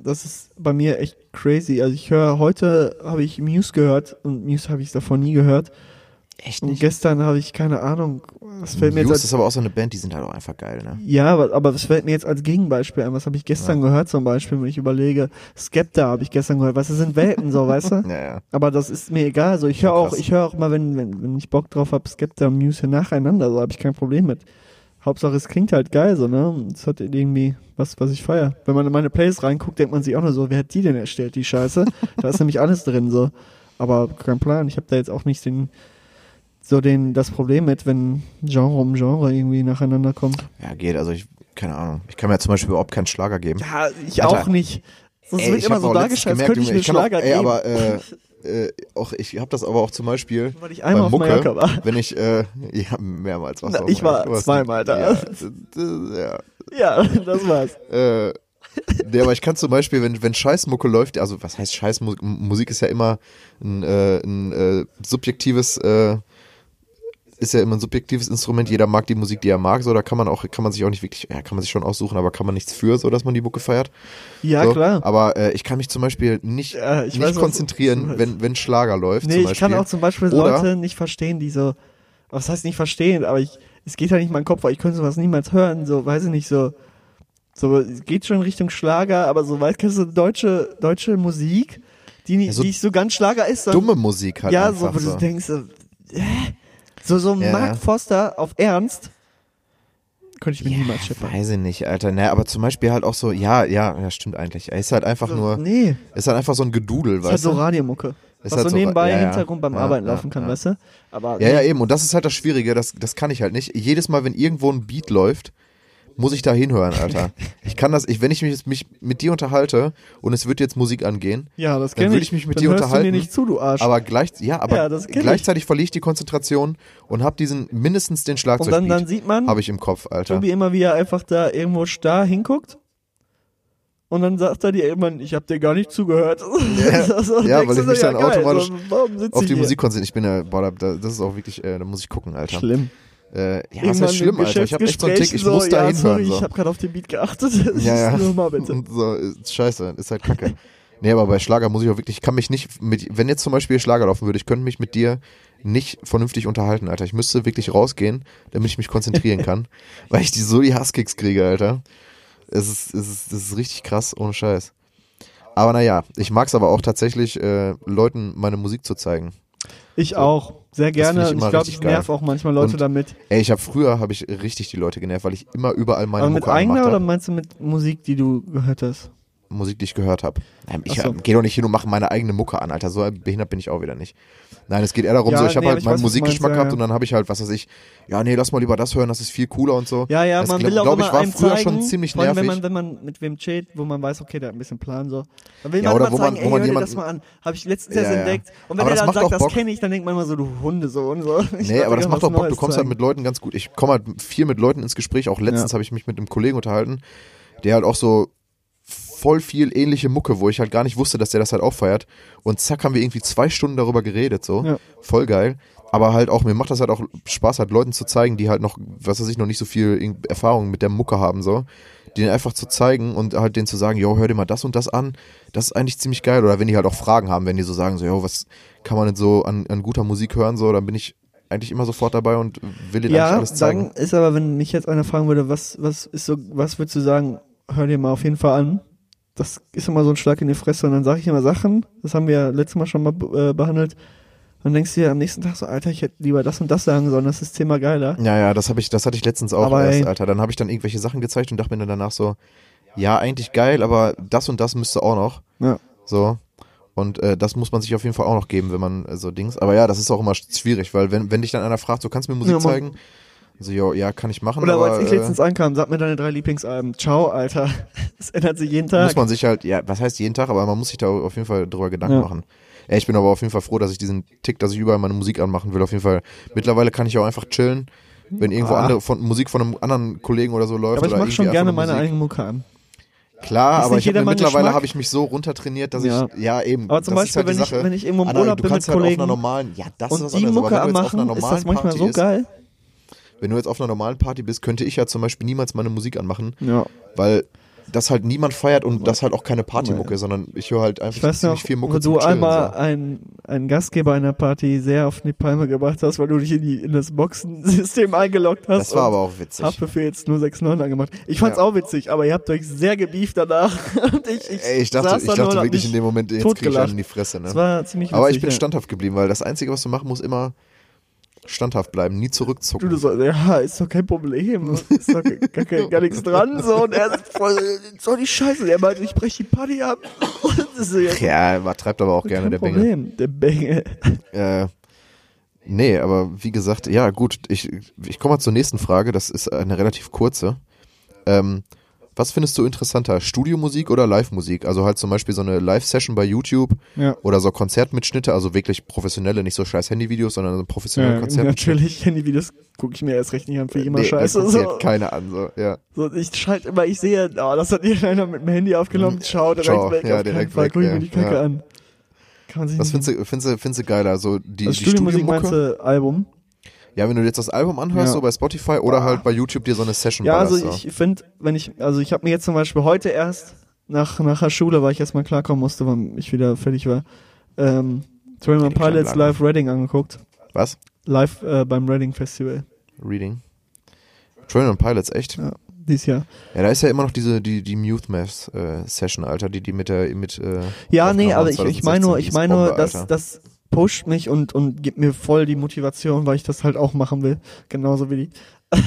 Das ist bei mir echt crazy. Also ich höre, heute habe ich Muse gehört und Muse habe ich davor nie gehört. Echt Und gestern habe ich keine Ahnung. Das fällt mir jetzt Muse als, ist aber auch so eine Band, die sind halt auch einfach geil, ne? ja, aber, aber das fällt mir jetzt als Gegenbeispiel ein. Was habe ich gestern gehört zum Beispiel, wenn ich überlege? Skepta habe ich gestern gehört. Was das sind Welten so, weißt du? Ja, ja. Aber das ist mir egal. Also ich höre Ja, auch, ich höre auch mal, wenn, wenn, wenn ich Bock drauf habe, Skepta und Muse nacheinander, so habe ich kein Problem mit. Hauptsache es klingt halt geil, so, ne? Es hat irgendwie was, was ich feier. Wenn man in meine Plays reinguckt, denkt man sich auch nur so, wer hat die denn erstellt, die Scheiße? da ist nämlich alles drin, so. Aber kein Plan. Ich habe da jetzt auch nicht den, so den, das Problem mit, wenn Genre um Genre irgendwie nacheinander kommt. Ja, geht. Also ich, keine Ahnung. Ich kann mir zum Beispiel überhaupt keinen Schlager geben. Ja, ich Alter. auch nicht. Das Ey, wird ich immer so dargestellt, als könnte ich mir ich kann auch, Schlager ey, geben. aber äh, äh, auch ich habe das aber auch zum Beispiel Weil ich bei einmal auf Mucke, war. wenn ich äh, ja mehrmals was ich war zweimal da. Ja, ja. Ja, das war's. Äh, Nee, aber ich kann zum Beispiel, wenn, wenn Scheißmucke läuft, also was heißt Scheißmusik? Musik ist ja immer ein, äh, ein äh, subjektives, äh, ist ja immer ein subjektives Instrument. Jeder mag die Musik, die er mag, so da kann man auch, kann man sich auch nicht wirklich, ja, kann man sich schon aussuchen, aber kann man nichts für, so dass man die Mucke feiert. Ja, so. klar. Aber äh, ich kann mich zum Beispiel nicht, ich nicht weiß, konzentrieren, wenn, wenn Schlager läuft. Nee, ich kann auch zum Beispiel Oder- Leute nicht verstehen, die so, was heißt nicht verstehen, aber ich, es geht ja nicht in meinen Kopf, weil ich könnte sowas niemals hören, so, weiß ich nicht, so, so, es geht schon Richtung Schlager, aber so weit kennst du deutsche, deutsche Musik, die, nicht, Ja, so die nicht so ganz Schlager ist, sondern- Dumme Musik halt ja, einfach so, wo so. du denkst, äh? So, so Ja. Mark Foster auf Ernst, könnte ich mir niemals schippern. Weiß ich nicht, Alter. Ne, aber zum Beispiel halt auch so, ja, ja, ja, stimmt eigentlich. Er ist halt einfach nur, Nee, ist halt einfach so ein Gedudel, ist halt weißt so du? Radiomucke. Ist Was halt so so- nebenbei ja, im ja. Hintergrund beim Ja, Arbeiten ja, laufen kann, ja. weißt du? Aber Ja, ja, eben. Und das ist halt das Schwierige, das, das kann ich halt nicht. Jedes Mal, wenn irgendwo ein Beat läuft, muss ich da hinhören, Alter. Ich kann das, ich, wenn ich mich, jetzt- mich mit dir unterhalte und es wird jetzt Musik angehen, Ja, das dann würde ich. ich mich mit Dann dir hörst du mir unterhalten. nicht zu, du Arsch. Aber gleich, ja, aber Ja, kenn ich. gleichzeitig verliere ich die Konzentration und habe diesen mindestens den Und Schlagzeugbeat. dann, dann sieht man, habe ich im Kopf, Alter. Tobi immer, wie er einfach da irgendwo starr hinguckt. Und dann sagt er dir irgendwann, ich hab dir gar nicht zugehört. Ja, So ja, weil ich mich so, dann geil, automatisch so, warum sitzt auf die hier? Musik konzentriere. Ich bin ja, boah, da, das ist auch wirklich, äh, da muss ich gucken, Alter. Schlimm. Äh, ja, was Irgendwann heißt schlimm, im Alter? Ich habe echt so einen Tick, ich Geschäftsgespräch muss so, da ja, hinhören. sorry, so. ich habe gerade auf den Beat geachtet. Ja, ja. Nur mal bitte. So, ist scheiße, ist halt kacke. Nee, aber bei Schlager muss ich auch wirklich, ich kann mich nicht mit, wenn jetzt zum Beispiel Schlager laufen würde, ich könnte mich mit dir nicht vernünftig unterhalten, Alter. Ich müsste wirklich rausgehen, damit ich mich konzentrieren kann, weil ich die so die Hasskicks kriege, Alter. Es ist, es ist, das ist richtig krass, ohne Scheiß. Aber naja, ich mag es aber auch tatsächlich, äh, Leuten meine Musik zu zeigen. Ich auch. Sehr gerne. ich ich glaube, ich nerv geil. auch manchmal Leute Und- damit. Ey, ich habe früher habe ich richtig die Leute genervt, weil ich immer überall meine Aber mit Mucke eigener angemacht oder meinst du mit Musik, die du gehört hast? Musik, die ich gehört habe. Ich Ach so. hör- geh doch nicht hin und mache meine eigene Mucke an, Alter. So behindert bin ich auch wieder nicht. Nein, es geht eher darum, Ja, so ich habe nee, halt ich meinen weiß, Musikgeschmack meinst, gehabt ja. und dann habe ich halt, was weiß ich, ja, nee, lass mal lieber das hören, das ist viel cooler und so. Ja, ja, das man glaub- will auch glaub immer ich, war einem früher zeigen, schon ziemlich nervig. wenn man, wenn man mit wem chillt, wo man weiß, okay, der hat ein bisschen Plan so. Dann will Ja, man oder immer wo man- zeigen, wo ey, man hör dir jemanden- das mal an. Habe ich letztens Ja, erst ja. entdeckt. Und wenn Aber der das dann macht sagt, auch das Bock. kenne ich, dann denkt man immer so, du Hunde so und so. Ich Nee, aber das macht auch Bock. Du kommst halt mit Leuten ganz gut. Ich komme halt viel mit Leuten ins Gespräch. Auch letztens habe ich mich mit einem Kollegen unterhalten, der halt auch so voll viel ähnliche Mucke, wo ich halt gar nicht wusste, dass der das halt auch feiert. Und zack, haben wir irgendwie zwei Stunden darüber geredet, so. Ja. Voll geil. Aber halt auch, mir macht das halt auch Spaß, halt Leuten zu zeigen, die halt noch, was weiß ich, noch nicht so viel Erfahrung mit der Mucke haben, so. Denen einfach zu zeigen und halt denen zu sagen, yo, hör dir mal das und das an. Das ist eigentlich ziemlich geil. Oder wenn die halt auch Fragen haben, wenn die so sagen, so, yo, was kann man denn so an, an guter Musik hören, so, dann bin ich eigentlich immer sofort dabei und will eigentlich Ja, alles zeigen. dann ist aber, wenn mich jetzt einer fragen würde, was, was ist so, was würdest du sagen, hör dir mal auf jeden Fall an. Das ist immer so ein Schlag in die Fresse und dann sage ich immer Sachen, das haben wir ja letztes Mal schon mal äh, behandelt. Dann denkst du dir am nächsten Tag so, Alter, ich hätte lieber das und das sagen sollen, das ist Thema geiler. Ja, ja, das habe ich, das hatte ich letztens auch Aber erst. Alter. Dann habe ich dann irgendwelche Sachen gezeigt und dachte mir dann danach so, ja, eigentlich geil, aber das und das müsste auch noch. Ja. So. Und äh, das muss man sich auf jeden Fall auch noch geben, wenn man äh, so Dings. Aber ja, das ist auch immer schwierig, weil wenn, wenn dich dann einer fragt, so kannst du mir Musik Ja, zeigen? So, jo, ja, kann ich machen, Oder aber als ich äh, letztens ankam, sag mir deine drei Lieblingsalben. Ciao, Alter. Das ändert sich jeden Tag. muss man sich halt, ja, was heißt jeden Tag, aber man muss sich da auf jeden Fall drüber Gedanken Ja. machen. Ey, ich bin aber auf jeden Fall froh, dass ich diesen Tick, dass ich überall meine Musik anmachen will. Auf jeden Fall. Mittlerweile kann ich auch einfach chillen, wenn irgendwo Ah. andere von Musik von einem anderen Kollegen oder so läuft. aber ich oder mach schon gerne meine eigene Mucke an. Klar, Ist aber ich hab mittlerweile habe ich mich so runtertrainiert, dass Ja. ich ja eben. Aber zum ist Beispiel, halt wenn ich- wenn ich irgendwo im Urlaub bin mit halt Kollegen normalen, ja, das ist und was die anderes, Mucke anmachen, ist das manchmal so ist, geil. Wenn du jetzt auf einer normalen Party bist, könnte ich ja zum Beispiel niemals meine Musik anmachen, Ja. weil das halt niemand feiert und das halt auch keine Partymucke, sondern ich höre halt einfach Ich weiß ziemlich noch, viel Mucke wo zum du einmal so. einen, einen Gastgeber einer Party sehr auf die Palme gebracht hast, weil du dich in, die, in das Boxensystem eingeloggt hast. Das war aber auch witzig. Haftbefehl jetzt nur 6,9 angemacht. Ich fand's Ja. auch witzig, aber ihr habt euch sehr gebieft danach. ich, ich, Ey, ich dachte, ich dachte hab wirklich in dem Moment, jetzt krieg ich einen in die Fresse. Ne? Das war ziemlich witzig. aber ich bin ja. standhaft geblieben, weil das Einzige, was du machen musst, immer standhaft bleiben, nie zurückzucken. du so, ja, ist doch kein Problem. Ist doch gar, gar, gar nichts dran. So, und er ist voll, so die Scheiße. Er meinte, ich breche die Party ab. So, ja, ja, übertreibt aber auch gerne der Bengel. Problem. Der Bengel. Äh, nee, aber wie gesagt, ja gut, ich, ich komme mal zur nächsten Frage, das ist eine relativ kurze. Ähm, was findest du interessanter, Studiomusik oder Live-Musik? Also halt zum Beispiel so eine Live-Session bei YouTube Ja. oder so Konzertmitschnitte, also wirklich professionelle, nicht so scheiß Handyvideos, sondern so professionelle Ja, Konzertmitschnitte. natürlich, Handyvideos gucke ich mir erst recht nicht an, für immer Nee, scheiße. das So. keiner an, so, ja. So, ich schalte immer, ich sehe, oh, das hat irgendeiner mit dem Handy aufgenommen, schau direkt Schau, weg, ja, auf keinen direkt Fall, weg, guck ich mir die Kacke an. Kann man sich Was nicht- findest du, findest du, findest du geiler? So die, also die Studiomusik meinst Studiomucke? du Album? Ja, wenn du jetzt das Album anhörst, Ja. so bei Spotify oder halt bei YouTube dir so eine Session Ja, also ballerst, ich finde, wenn ich, also ich habe mir jetzt zum Beispiel heute erst nach, nach der Schule, weil ich erstmal klarkommen musste, wann ich wieder fertig war, ähm, 21 Die kleinen Pilots. Live Reading angeguckt. Was? Live äh, beim Reading Festival. Reading. Train und Pilots, echt? Ja, dieses Jahr. Ja, da ist ja immer noch diese, die, die Mute Math äh, Session, Alter, die, die mit der, mit, äh, Ja, nee, aber ich, ich meine nur, 2016, ich meine nur, dass das pusht mich und, und gibt mir voll die Motivation, weil ich das halt auch machen will. Genauso wie die.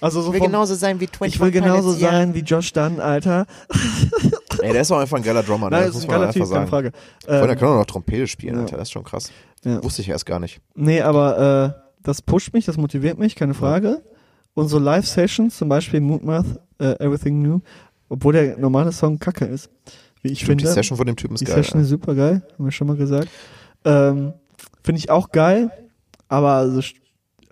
also so will vom, genauso sein wie 21 ich will genauso Pilots, ja. sein wie Josh Dunn, Alter. Ey, der ist auch einfach ein geiler Drummer, ne? Nein, das muss ein man Typ, einfach keine sagen. Frage. Vor allem, der Ähm, kann auch noch Trompete spielen, ja. Alter, das ist schon krass. Ja. Wusste ich erst gar nicht. Nee, aber äh, das pusht mich, das motiviert mich, keine Frage. Und so Live-Sessions, zum Beispiel Moodmath, äh, Everything New, obwohl der normale Song kacke ist, wie ich Stimmt, finde. die Session von dem Typen ist die geil. Session ist super geil, haben wir schon mal gesagt. Ähm, finde ich auch geil, aber also st-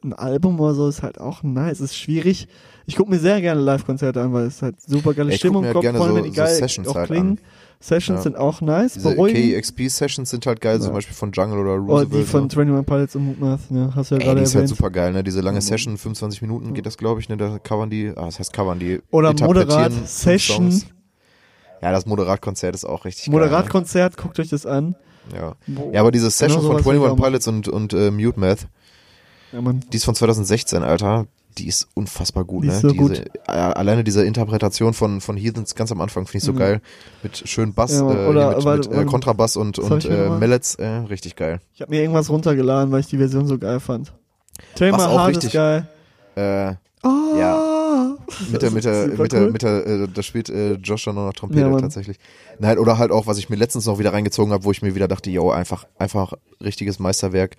ein Album oder so ist halt auch nice, ist schwierig. Ich gucke mir sehr gerne Live-Konzerte an, weil es halt super geile Ja, ich Stimmung kommt, gerne vor allem so- wenn die so geil Sessions auch halt klingen. an. Sessions Ja. sind auch nice, Diese. KEXP-Sessions sind halt geil, zum Ja. Beispiel von Jungle oder Oh, Roosevelt. die von so. 21 Pilots und Moodmath, ne, hast du ja Ey, gerade die ist halt erwähnt. super geil, ne? Diese lange Session, 25 Minuten geht das, glaube ich, ne? Da covern die, ah, das heißt covern die. Oder interpretieren Moderat fünf Session. Songs. Ja, das Moderatkonzert ist auch richtig geil. ne? Moderatkonzert, guckt euch das an. Ja. Boah. ja, aber diese Session Genau von sowas will ich 21 auch machen. Pilots und, und äh, Mute Math, Ja, die ist von 2016, Alter. Die ist unfassbar gut, Die ne? so diese, gut. Alleine diese Interpretation von, von Heathens ganz am Anfang finde ich so Mhm. geil. Mit schön Bass, Ja, äh, oder- mit, warte, mit äh. Kontrabass und, und äh? Mallets, äh, richtig geil. Ich habe mir irgendwas runtergeladen, weil ich die Version so geil fand. Thema Hard richtig- ist geil. Äh, Oh, Ja. Mit der, mit der, mit der, cool. mit der, äh, da spielt äh, Josh dann noch Trompete Ja, tatsächlich. Nein, oder halt auch, was ich mir letztens noch wieder reingezogen habe, wo ich mir wieder dachte, yo, einfach, einfach richtiges Meisterwerk.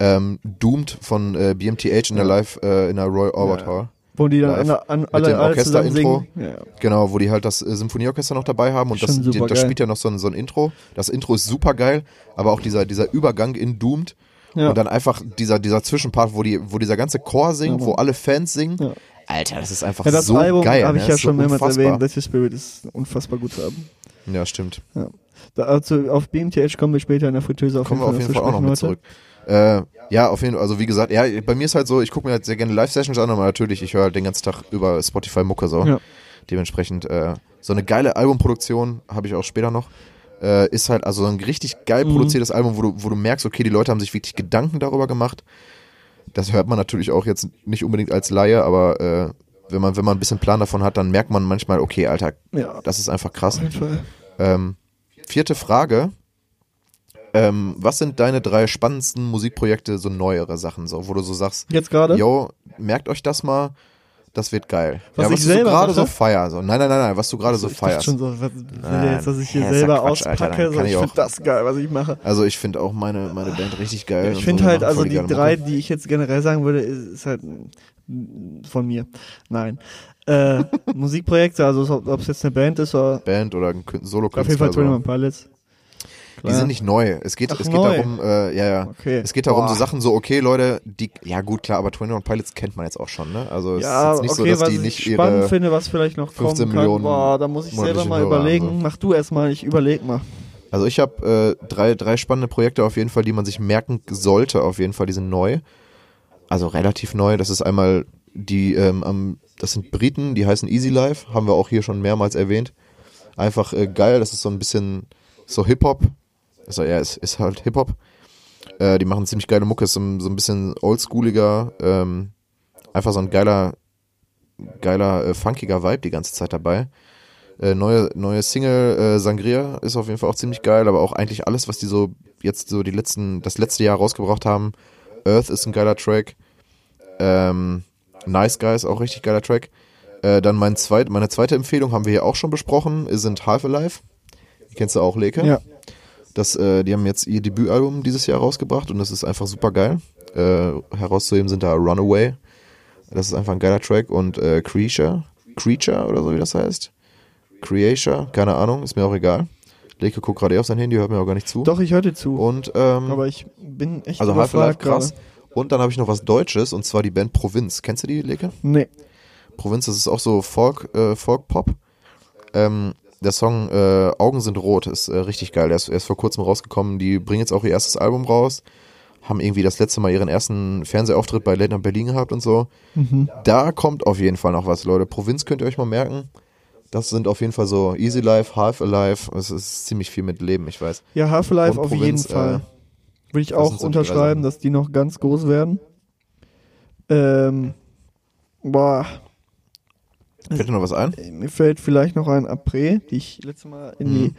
Ähm, Doomed von äh, BMTH in der Live, äh, in der Roy Orbit Ja. Hall. Wo die dann Live. alle, an, Mit alle, dem alle zusammen Orchester-Intro. Ja. Genau, wo die halt das äh, Symphonieorchester noch dabei haben und das, die, das spielt ja noch so ein, so ein Intro. Das Intro ist super geil, aber auch dieser, dieser Übergang in Doomed Ja. und dann einfach dieser, dieser Zwischenpart, wo die, wo dieser ganze Chor singt, Ja, wo alle Fans singen. Ja. Alter, das ist einfach Ja, das so Album geil. habe ne? ich ja Das schon so mehrmals erwähnt. Your Spirit ist unfassbar gutes Album. Ja, stimmt. Da, also auf BMTH kommen wir später in der Fritteuse auf Kommen wir auf jeden jeden Fall Fall auch noch mit zurück. Äh, ja, auf jeden Fall, also wie gesagt, ja, bei mir ist halt so, ich gucke mir halt sehr gerne Live-Sessions an, aber natürlich, ich höre halt den ganzen Tag über Spotify Mucke so. Ja. Dementsprechend, äh, so eine geile Albumproduktion habe ich auch später noch. Äh, ist halt also ein richtig geil Mhm. produziertes Album, wo du, wo du merkst, okay, die Leute haben sich wirklich Gedanken darüber gemacht. Das hört man natürlich auch jetzt nicht unbedingt als Laie, aber äh, wenn man, wenn man ein bisschen Plan davon hat, dann merkt man manchmal, okay, Alter, Ja. das ist einfach krass. Ähm, vierte Frage. Ähm, was sind deine drei spannendsten Musikprojekte, so neuere Sachen, so, wo du so sagst, Jetzt gerade? yo, merkt euch das mal, das wird geil. Was ja, ich was du so selber gerade so feier, so. Nein, nein, nein, nein, was du gerade so ich dachte feierst. schon so, was, Nein, jetzt, dass ich hier ja selber Quatsch, Alter, auspacke? dann so, ich ich finde das geil, was ich mache. Also ich finde auch meine, meine Band richtig geil. Ich finde so, halt, also die geile drei, die ich jetzt generell sagen würde, ist, ist halt von mir. Nein. Äh, Musikprojekte, also ob es jetzt eine Band ist oder Band oder ein Kün- auf jeden Fall Solo-Künstler. So. 21 Pilots. Die sind nicht neu. Es geht, Ach, es geht neu. darum, äh, ja, ja. Okay. Es geht darum, Boah. so Sachen so, okay, Leute, die, ja gut, klar, aber 21 Pilots kennt man jetzt auch schon, ne? Also es Ja, ist nicht okay, so, dass was die ich nicht spannend ihre finde, was vielleicht noch 15 kommen kann. Millionen Boah, da muss ich selber mal Hörer überlegen. so. Mach du erstmal, ich überleg mal. Also ich habe äh, drei, drei spannende Projekte auf jeden Fall, die man sich merken sollte, auf jeden Fall, die sind neu. Also relativ neu. Das ist einmal die, ähm, am, das sind Briten, die heißen Easy Life, haben wir auch hier schon mehrmals erwähnt. Einfach äh, geil, das ist so ein bisschen so Hip-Hop. Also ja, es ist halt Hip-Hop. Äh, die machen ziemlich geile Mucke, ist so, ein- so ein bisschen oldschooliger, ähm, einfach so ein geiler, geiler, äh, funkiger Vibe die ganze Zeit dabei. Äh, neue, neue Single äh, Sangria ist auf jeden Fall auch ziemlich geil, aber auch eigentlich alles, was die so jetzt so die letzten, das letzte Jahr rausgebracht haben. Earth ist ein geiler Track. Ähm, nice Guy ist auch richtig geiler Track. Äh, dann mein zweit, meine zweite Empfehlung haben wir hier auch schon besprochen, sind Half Alive. Die kennst du auch, Leke? Ja. Das, äh, die haben jetzt ihr Debütalbum dieses Jahr rausgebracht und das ist einfach super geil. Äh, herauszuheben sind da Runaway. Das ist einfach ein geiler Track und äh, Creature Creature oder so, wie das heißt. Creature, keine Ahnung, ist mir auch egal. Leke guckt gerade eh auf sein Handy, hört mir auch gar nicht zu. Doch, ich höre dir zu. Und, ähm, aber ich bin echt also Half-Life krass. Und dann habe ich noch was Deutsches, und zwar die Band Provinz. Kennst du die, Leke? Nee. Provinz, das ist auch so Folk, äh, Folk-Pop. Ähm, der Song äh, Augen sind rot ist äh, richtig geil. Der ist, er ist vor kurzem rausgekommen. Die bringen jetzt auch ihr erstes Album raus. Haben irgendwie das letzte Mal ihren ersten Fernsehauftritt bei Late Night Berlin gehabt und so. Mhm. Da kommt auf jeden Fall noch was, Leute. Provinz könnt ihr euch mal merken. Das sind auf jeden Fall so Easy Life, Half Alive. Es ist ziemlich viel mit Leben, ich weiß. Ja, Half-Life Und auf Provinz, jeden Fall. äh, Würde ich auch so unterschreiben, dass die noch ganz groß werden. Ähm, boah, Fällt dir noch was ein? mir fällt vielleicht noch ein Après, die ich letztes Mal in die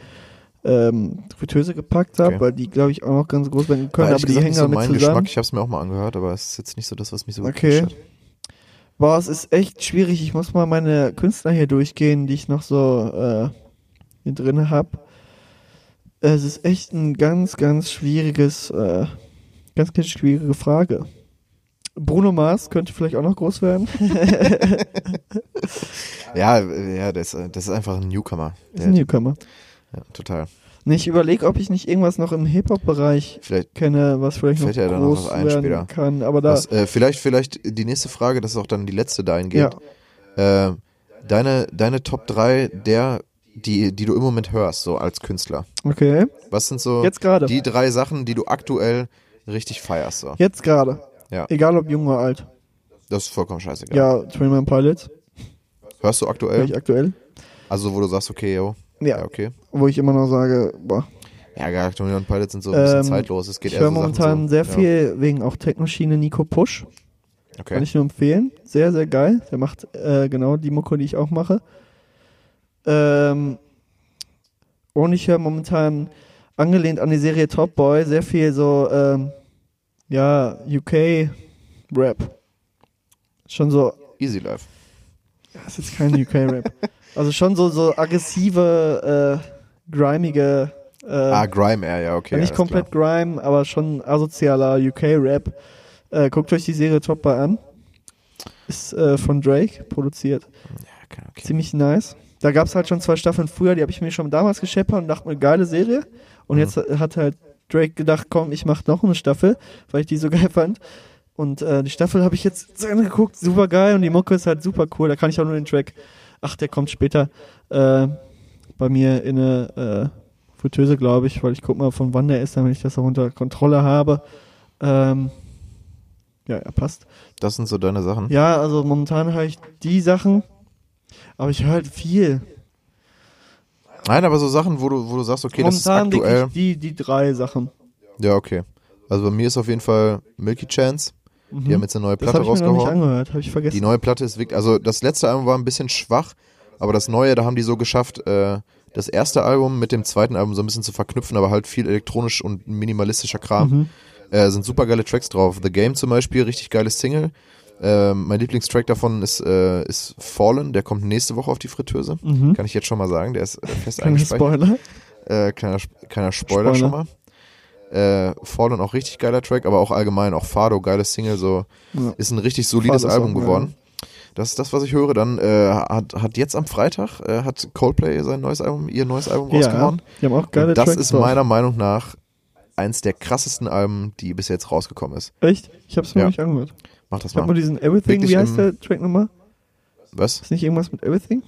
ähm, Fritteuse gepackt habe, Mhm. Okay. weil die, glaube ich, auch noch ganz groß werden können, aber die hängen nicht so damit mein zusammen. Geschmack. Ich habe es mir auch mal angehört, aber es ist jetzt nicht so das, was mich so Okay. hat. Boah, es ist echt schwierig. Ich muss mal meine Künstler hier durchgehen, die ich noch so äh, hier drin habe. Es ist echt ein ganz, ganz schwieriges, äh, ganz, ganz schwierige Frage. Bruno Mars könnte vielleicht auch noch groß werden. Ja, ja, das, das ist einfach ein Newcomer. ist ein Newcomer. Ja, total. Nee, ich überlege, ob ich nicht irgendwas noch im Hip-Hop-Bereich kenne, was vielleicht noch ja noch groß ein werden später. kann. Aber da, Was, äh, vielleicht, vielleicht die nächste Frage, das ist auch dann die letzte dahingehend. Äh, deine, deine Top 3 der, die, die du im Moment hörst, so als Künstler. okay. Was sind so Jetzt gerade. die drei Sachen, die du aktuell richtig feierst? So? Jetzt gerade. Ja. Egal ob jung oder alt. Das ist vollkommen scheißegal. Ja, 21 Pilots, Hörst du aktuell? ich aktuell. Also, wo du sagst, okay, yo. Ja. okay. Wo ich immer noch sage, boah, Ja, Galactic und Pilots sind so ein bisschen Ähm, zeitlos. Es geht ich höre so momentan so, sehr ja. viel wegen auch Techno-Schiene Nico Push. Okay. Kann ich nur empfehlen. Sehr, sehr geil. Der macht äh, genau die Mucke, die ich auch mache. Ähm, und ich höre momentan, angelehnt an die Serie Top Boy, sehr viel so, ähm, ja, UK-Rap. Schon so, Easy Life. das ist jetzt kein UK-Rap. also schon so, so aggressive, äh, grimige, äh, ah, Grime Air, ja, okay. ja, nicht komplett Grime, aber schon asozialer UK-Rap. Äh, guckt euch die Serie Top Boy an. Ist äh, von Drake produziert. Klar. Okay. Ziemlich nice. Da gab es halt schon zwei Staffeln früher, die habe ich mir schon damals gescheppert und dachte mir, geile Serie. Und Mhm. jetzt hat halt Drake gedacht, komm, ich mach noch eine Staffel, weil ich die so geil fand. Und äh, die Staffel habe ich jetzt zu Ende geguckt, super geil und die Mucke ist halt super cool. Da kann ich auch nur den Track, ach, der kommt später äh, bei mir in eine äh, Fritteuse, glaube ich, weil ich guck mal, von wann der ist, damit ich das auch unter Kontrolle habe. Ähm, ja, er passt. Das sind so deine Sachen. Ja, also momentan höre ich die Sachen, aber ich höre halt viel. Nein, aber so Sachen, wo du, wo du sagst, okay, das ist momentan aktuell. die, die drei Sachen. Ja, okay. Also bei mir ist auf jeden Fall Milky Chance. Die haben jetzt eine neue Mhm. Das Platte habe ich mir noch nicht rausgehauen. angehört, habe ich vergessen. Die neue Platte ist wirklich, also das letzte Album war ein bisschen schwach, aber das neue, da haben die so geschafft, äh, das erste Album mit dem zweiten Album so ein bisschen zu verknüpfen, aber halt viel elektronisch und minimalistischer Kram. Mhm. Äh, sind super geile Tracks drauf. The Game zum Beispiel, richtig geiles Single. Ähm, mein Lieblingstrack davon ist, äh, ist Fallen, der kommt nächste Woche auf die Fritteuse. Mhm. Kann ich jetzt schon mal sagen, der ist äh, fest eingespeichert. Spoiler. Äh, kleiner, kleiner Spoiler, Spoiler. schon mal. Äh, Fallen auch richtig geiler Track, aber auch allgemein, auch Fado, geiles Single, so Ja. ist ein richtig solides Fado Album geworden. Das ist das, was ich höre. Dann äh, hat, hat jetzt am Freitag äh, hat Coldplay sein neues Album, ihr neues Album Ja, rausgehauen. die haben auch geile Und das Tracks ist drauf. meiner Meinung nach eins der krassesten Alben, die bis jetzt rausgekommen ist. Echt? Ich habe es mir Ja. noch nicht angehört. Mach das Ich mal. nur diesen Everything, Wirklich wie heißt der Track nochmal? Was? Ist nicht irgendwas mit Everything?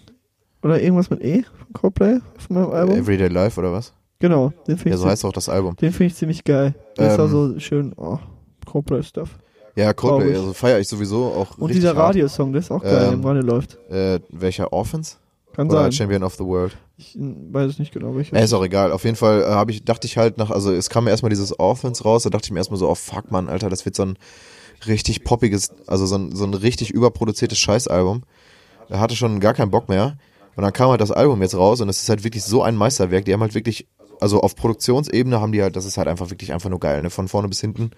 Oder irgendwas mit E von Coldplay von meinem Album? Everyday Life oder was? genau, den finde Ja, ich, so heißt auch das Album. den find ich ziemlich geil. Der ist Ähm, auch so schön, oh, Coldplay-Stuff. Ja, Coldplay, also feiere ich sowieso auch Und dieser. Radiosong, der ist auch geil, der Ähm, im Radio läuft. Äh, welcher Orphans? Kann Oder sein. Champion of the World? Ich äh, weiß es nicht genau, welcher. Ja, ist auch egal. Auf jeden Fall äh, hab ich, dachte ich halt nach, also es kam mir erstmal dieses Orphans raus, da dachte ich mir erstmal so, oh fuck man, Alter, das wird so ein richtig poppiges, also so ein, so ein richtig überproduziertes Scheißalbum. Da hatte schon gar keinen Bock mehr. Und dann kam halt das Album jetzt raus und es ist halt wirklich so ein Meisterwerk. Die haben halt wirklich, also auf Produktionsebene haben die halt, das ist halt einfach wirklich einfach nur geil, ne? Von vorne bis hinten.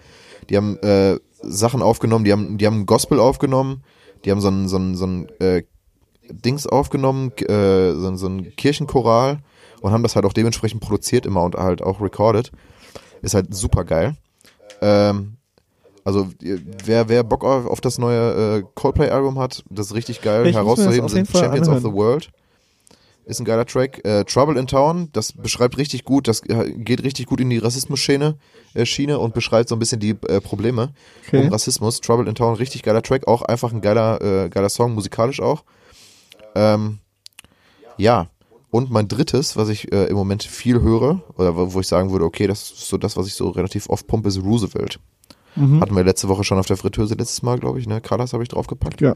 Die haben äh, Sachen aufgenommen, die haben, die haben Gospel aufgenommen, die haben so ein, so ein, so ein äh, Dings aufgenommen, äh, so, ein- so ein Kirchenchoral und haben das halt auch dementsprechend produziert immer und halt auch recorded. Ist halt super geil. Ähm, Also wer, wer Bock auf, auf das neue äh, Coldplay-Album hat, das ist richtig geil. Ich Herauszuheben sind Champions of anhören. the World. Ist ein geiler Track. Äh, Trouble in Town, das beschreibt richtig gut, das äh, geht richtig gut in die Rassismus-Schiene äh, Schiene und beschreibt so ein bisschen die äh, Probleme Okay. um Rassismus. Trouble in Town, richtig geiler Track, auch einfach ein geiler, äh, geiler Song, musikalisch auch. Ähm, ja, und mein drittes, was ich äh, im Moment viel höre, oder wo ich sagen würde, okay, das ist so das, was ich so relativ oft pumpe, ist Roosevelt. Mhm. Hatten wir letzte Woche schon auf der Fritteuse letztes Mal, glaube ich, ne? Colors habe ich draufgepackt. Ja.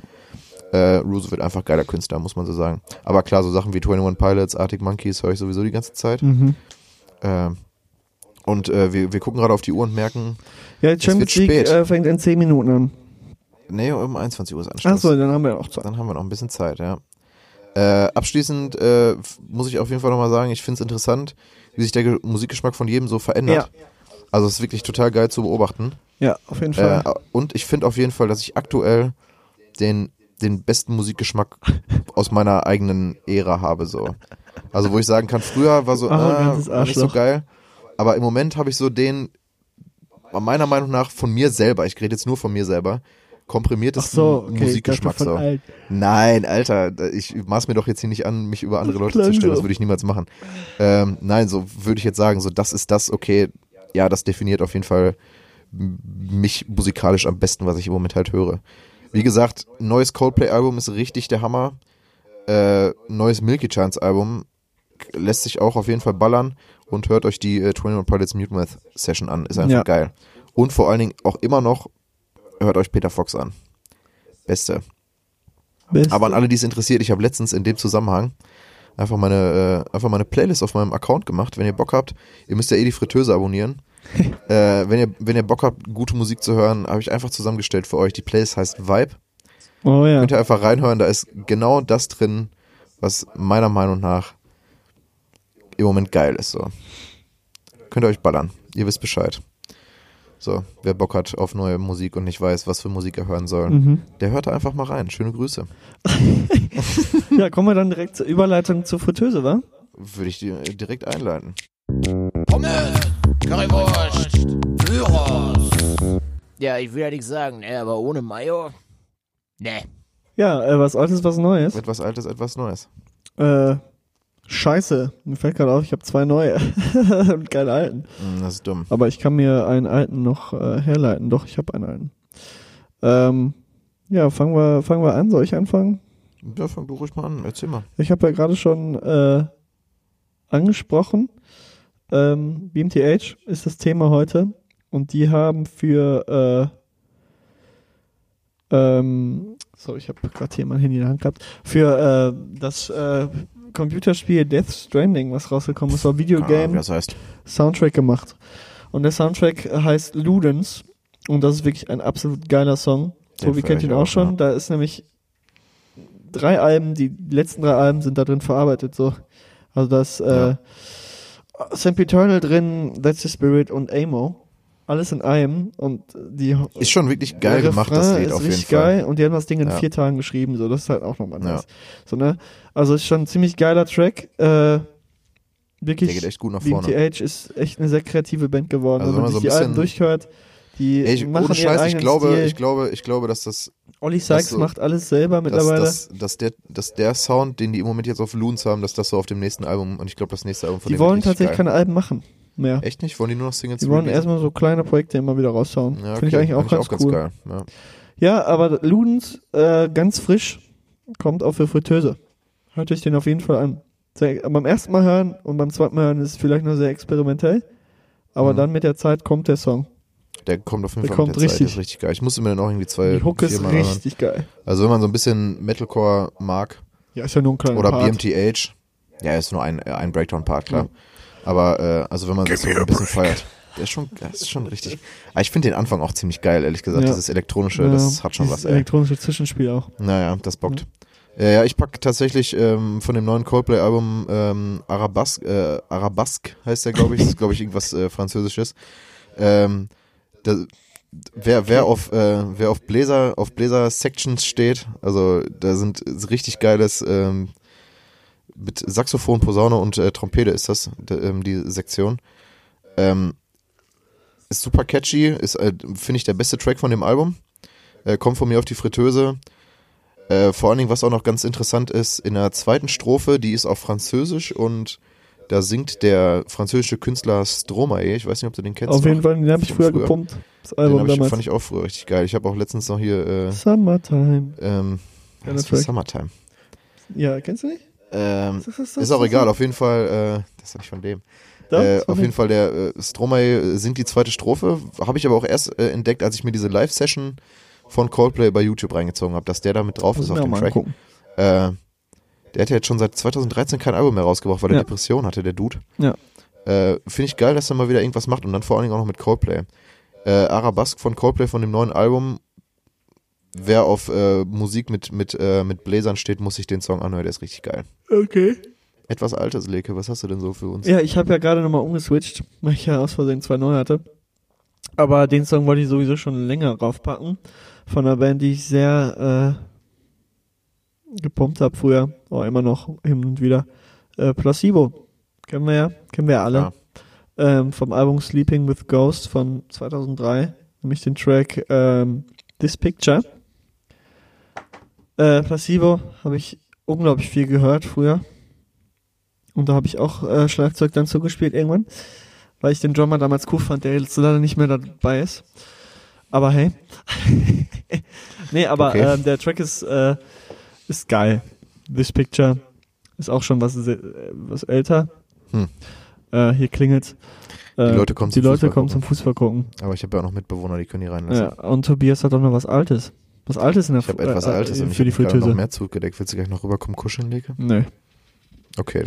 Äh, Roosevelt einfach geiler Künstler, muss man so sagen. Aber klar, so Sachen wie 21 Pilots, Arctic Monkeys höre ich sowieso die ganze Zeit. Mhm. Ähm, und äh, wir, wir gucken gerade auf die Uhr und merken, Ja, es wird Champions League spät. äh, fängt in 10 Minuten an. nee, um 21 Uhr ist Anschluss. Achso, dann haben wir auch Zeit. Dann haben wir noch ein bisschen Zeit, ja. Äh, abschließend äh, muss ich auf jeden Fall nochmal sagen, ich finde es interessant, wie sich der Ge Musikgeschmack von jedem so verändert. Also es ist wirklich total geil zu beobachten. Ja, auf jeden Fall. Äh, und ich finde auf jeden Fall, dass ich aktuell den, den besten Musikgeschmack aus meiner eigenen Ära habe. so. Also wo ich sagen kann, früher war so, Arrogantes äh, nicht so geil. Aber im Moment habe ich so den, meiner Meinung nach, von mir selber, ich rede jetzt nur von mir selber, komprimiertesten so, okay, alt. Nein, Alter, ich maß mir doch jetzt hier nicht an, mich über andere Leute zu stellen, das würde ich niemals machen. Ähm, nein, so würde ich jetzt sagen, so das ist das, okay, ja, das definiert auf jeden Fall mich musikalisch am besten, was ich im Moment halt höre. Wie gesagt, neues Coldplay-Album ist richtig der Hammer. Äh, neues Milky Chance Album k- lässt sich auch auf jeden Fall ballern und hört euch die äh, 21 Pilots Mute Math Session an, ist einfach Ja. geil. Und vor allen Dingen auch immer noch hört euch Peter Fox an. Beste. Beste. Aber an alle, die es interessiert, ich habe letztens in dem Zusammenhang einfach meine, äh, einfach meine Playlist auf meinem Account gemacht. Wenn ihr Bock habt, ihr müsst ja eh die Fritteuse abonnieren. äh, wenn, ihr, wenn ihr Bock habt, gute Musik zu hören, habe ich einfach zusammengestellt für euch. Die Playlist heißt Vibe. Oh ja. Könnt ihr einfach reinhören, da ist genau das drin, was meiner Meinung nach im Moment geil ist. So. Könnt ihr euch ballern. Ihr wisst Bescheid. So, wer Bock hat auf neue Musik und nicht weiß, was für Musik er hören soll, Mhm. der hört einfach mal rein. Schöne Grüße. Ja, kommen wir dann direkt zur Überleitung zur Fritteuse, wa? Würde ich dir direkt einleiten. Pommes, Currywurst, Gyros. Ja, ich will ja nichts sagen, ne, aber ohne Mayo? Ne. Ja, äh, was Altes, was Neues. Etwas Altes, etwas Neues. Äh, scheiße. Mir fällt gerade auf, ich habe zwei neue und keine alten. Mm, Das ist dumm. Aber ich kann mir einen alten noch äh, herleiten. Doch, ich habe einen alten. Ähm, ja, fangen wir, fangen wir an. Soll ich anfangen? Ja, fang du ruhig mal an. Erzähl mal. Ich habe ja gerade schon äh, angesprochen. Ähm, BMTH ist das Thema heute. Und die haben für äh, ähm, so, ich habe gerade hier mein Handy in der Hand gehabt. Für äh, das äh, Computerspiel Death Stranding, was rausgekommen ist, war Videogame wie das heißt. Soundtrack gemacht. Und der Soundtrack heißt Ludens. Und das ist wirklich ein absolut geiler Song. Den Tobi kennt ihn auch auch, schon. ja. Da ist nämlich drei Alben, die letzten drei Alben sind da drin verarbeitet. So. Also da ist äh, Ja. Sempiternal drin, That's the Spirit und Amo. Alles in einem. Und die Ist schon wirklich geil gemacht, das Lied ist auf jeden richtig Fall. geil und die haben das Ding in Ja. vier Tagen geschrieben, so das ist halt auch nochmal Ja. nice. So, ne? Also ist schon ein ziemlich geiler Track. Äh, wirklich. Der geht echt gut nach vorne. BMTH ist echt eine sehr kreative Band geworden. Also wenn man sich so die Alben durchhört, die Ey, ich, machen ohne Scheiß, ich glaube, Stil. ich glaube, ich glaube, dass das, Olli Sykes so- macht alles selber dass, mittlerweile. dass, dass, der, dass der Sound, den die im Moment jetzt auf Loons haben, dass das so auf dem nächsten Album, und ich glaube, das nächste Album von die wollen tatsächlich geil. keine Alben machen mehr. Echt nicht? Wollen die nur noch Singles Die wollen releasen? erstmal so kleine Projekte immer wieder raushauen. ja, Finde ich okay. eigentlich auch, ganz, cool. geil. Ja. Ja, aber Ludens, äh, ganz frisch, kommt auch für Fritteuse. Hört euch den auf jeden Fall an. Sehr, beim ersten Mal hören und beim zweiten Mal hören ist es vielleicht noch sehr experimentell, aber Mhm. dann mit der Zeit kommt der Song. Der kommt auf jeden Der Fall mit kommt der Zeit, der richtig. ist richtig geil. Ich musste mir dann auch irgendwie zwei, Die Hook ist richtig geil. Also wenn man so ein bisschen Metalcore mag, Ja, ist ja nur ein kleiner oder Part. BMTH, ja, ist nur ein, äh, ein Breakdown-Part, klar. Aber, äh, also wenn man das so ein bisschen feiert, der ist schon, das ist schon richtig. Aber ich finde den Anfang auch ziemlich geil, ehrlich gesagt. Ja. Dieses elektronische, Ja, das hat schon dieses was, ey. elektronische Zwischenspiel auch. Naja, das bockt. Ja, ja ich pack tatsächlich ähm, von dem neuen Coldplay-Album ähm, Arabesque, äh, Arabesque heißt der, glaube ich. Das ist, glaube ich, irgendwas äh, Französisches. Ähm, da, wer, wer auf, äh, wer auf Bläser, auf Bläser-Sections steht, also da sind richtig geiles, ähm, mit Saxophon, Posaune und äh, Trompete ist das, ähm, die Sektion. Ähm, ist super catchy, ist, äh, finde ich, der beste Track von dem Album. Äh, kommt von mir auf die Fritteuse. Äh, vor allen Dingen, was auch noch ganz interessant ist, in der zweiten Strophe, die ist auf Französisch und da singt der französische Künstler Stromae. Ich weiß nicht, ob du den kennst. Auf jeden Fall, den habe ich von früher gepumpt. Das Den Album hab ich, fand ich auch früher richtig geil. Ich habe auch letztens noch hier äh, Summertime. ähm. Summertime. Ja, kennst du nicht? Ähm, Das ist- das ist auch egal, auf jeden Fall, äh, das ist doch nicht von dem. Äh, auf jeden Fall, der äh, Stromae äh, singt die zweite Strophe. Habe ich aber auch erst äh, entdeckt, als ich mir diese Live-Session von Coldplay bei YouTube reingezogen habe, dass der da mit drauf ist ich auf dem Track. Äh, der hat ja jetzt schon seit 2013 kein Album mehr rausgebracht, weil er Ja. Depression hatte, der Dude. Ja. Äh, Finde ich geil, dass er mal wieder irgendwas macht und dann vor allen Dingen auch noch mit Coldplay. Arabesque von Coldplay von dem neuen Album. Wer auf äh, Musik mit, mit, äh, mit Bläsern steht, muss sich den Song anhören, der ist richtig geil. Okay. Etwas altes, Leke, was hast du denn so für uns? Ja, ich habe ja gerade nochmal umgeswitcht, weil ich ja aus Versehen zwei neu hatte. Aber den Song wollte ich sowieso schon länger raufpacken. Von einer Band, die ich sehr äh, gepumpt habe früher. Oder immer noch hin und wieder. Äh, Placebo. Kennen wir ja. Kennen wir ja alle. Ja. Ähm, vom Album Sleeping with Ghost von 2003. Nämlich den Track ähm, This Picture. Äh, Placebo habe ich unglaublich viel gehört früher. Und da habe ich auch äh, Schlagzeug dann zugespielt irgendwann, weil ich den Drummer damals cool fand, der jetzt leider nicht mehr dabei ist. Aber hey. nee, aber Okay. ähm, der Track ist, äh, ist geil. This Picture ist auch schon was, äh, was älter. Hm. Äh, hier klingelt. Äh, Die Leute kommen die zum Leute Fußball kommen gucken. zum Fußball gucken. Aber ich habe ja auch noch Mitbewohner, die können die reinlassen. Ja, und Tobias hat auch noch was Altes. Was Altes in der Ich habe etwas äh, Altes und ich für die habe noch mehr zugedeckt. Willst du gleich noch rüberkommen, kuscheln, Leke? Nö. Okay.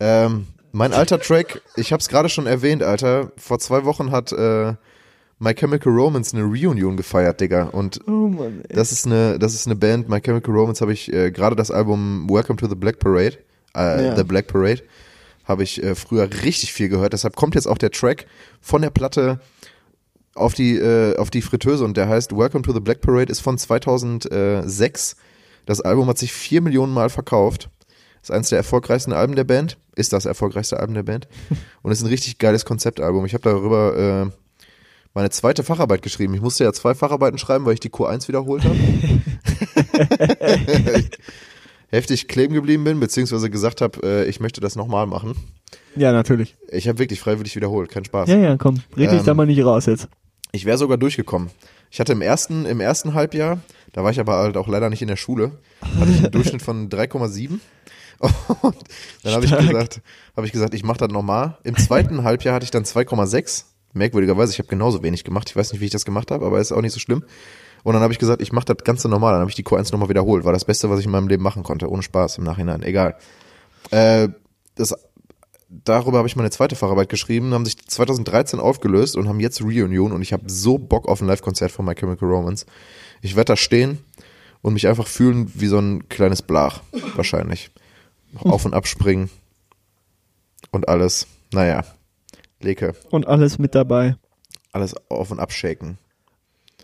ähm, mein alter Track, ich habe es gerade schon erwähnt, Alter. Vor zwei Wochen hat äh, My Chemical Romance eine Reunion gefeiert, Digga. Und Oh Mann, ey. das ist eine, das ist eine Band. My Chemical Romance habe ich äh, gerade das Album Welcome to the Black Parade, äh, Ja. The Black Parade, habe ich äh, früher richtig viel gehört. Deshalb kommt jetzt auch der Track von der Platte auf die äh, auf die Fritteuse und der heißt Welcome to the Black Parade ist von 2006. Das Album hat sich vier Millionen Mal verkauft. Ist eines der erfolgreichsten Alben der Band. Ist das erfolgreichste Album der Band. Und ist ein richtig geiles Konzeptalbum. Ich habe darüber äh, meine zweite Facharbeit geschrieben. Ich musste ja zwei Facharbeiten schreiben, weil ich die Q1 wiederholt habe. heftig kleben geblieben bin, beziehungsweise gesagt habe, äh, ich möchte das nochmal machen. Ja, natürlich. Ich habe wirklich freiwillig wiederholt, kein Spaß. Ja, ja, komm. Red dich Ähm, da mal nicht raus jetzt. Ich wäre sogar durchgekommen. Ich hatte im ersten, im ersten Halbjahr, da war ich aber halt auch leider nicht in der Schule, hatte ich einen Durchschnitt von 3,7. Und dann habe ich gesagt, habe ich gesagt, ich mache das nochmal. Im zweiten Halbjahr hatte ich dann 2,6. Merkwürdigerweise, ich habe genauso wenig gemacht. Ich weiß nicht, wie ich das gemacht habe, aber ist auch nicht so schlimm. Und dann habe ich gesagt, ich mache das Ganze normal. Dann habe ich die Q1 nochmal wiederholt. War das Beste, was ich in meinem Leben machen konnte. Ohne Spaß im Nachhinein. Egal. Äh, das, darüber habe ich meine zweite Facharbeit geschrieben, haben sich 2013 aufgelöst und haben jetzt Reunion und ich habe so Bock auf ein Live-Konzert von My Chemical Romance. Ich werde da stehen und mich einfach fühlen wie so ein kleines Blach, wahrscheinlich. Auf und abspringen und alles. Naja, Leke, Und alles mit dabei. alles auf und abshaken.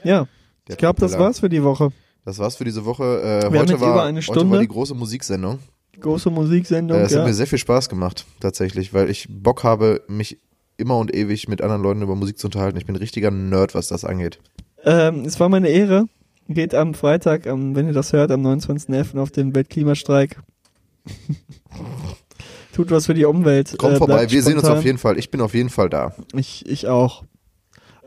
Ja. Der Ich glaube, das war's für die Woche. Das war's für diese Woche. Äh, heute, war, heute war die große Musiksendung. Große Musiksendung. Äh, es ja. hat mir sehr viel Spaß gemacht, tatsächlich, weil ich Bock habe, mich immer und ewig mit anderen Leuten über Musik zu unterhalten. Ich bin ein richtiger Nerd, was das angeht. Ähm, es war meine Ehre. Geht am Freitag, am, wenn ihr das hört, am 29.11. auf den Weltklimastreik. Tut was für die Umwelt. Kommt Äh, vorbei, wir sehen uns spontan. auf jeden Fall. Ich bin auf jeden Fall da. Ich, ich auch.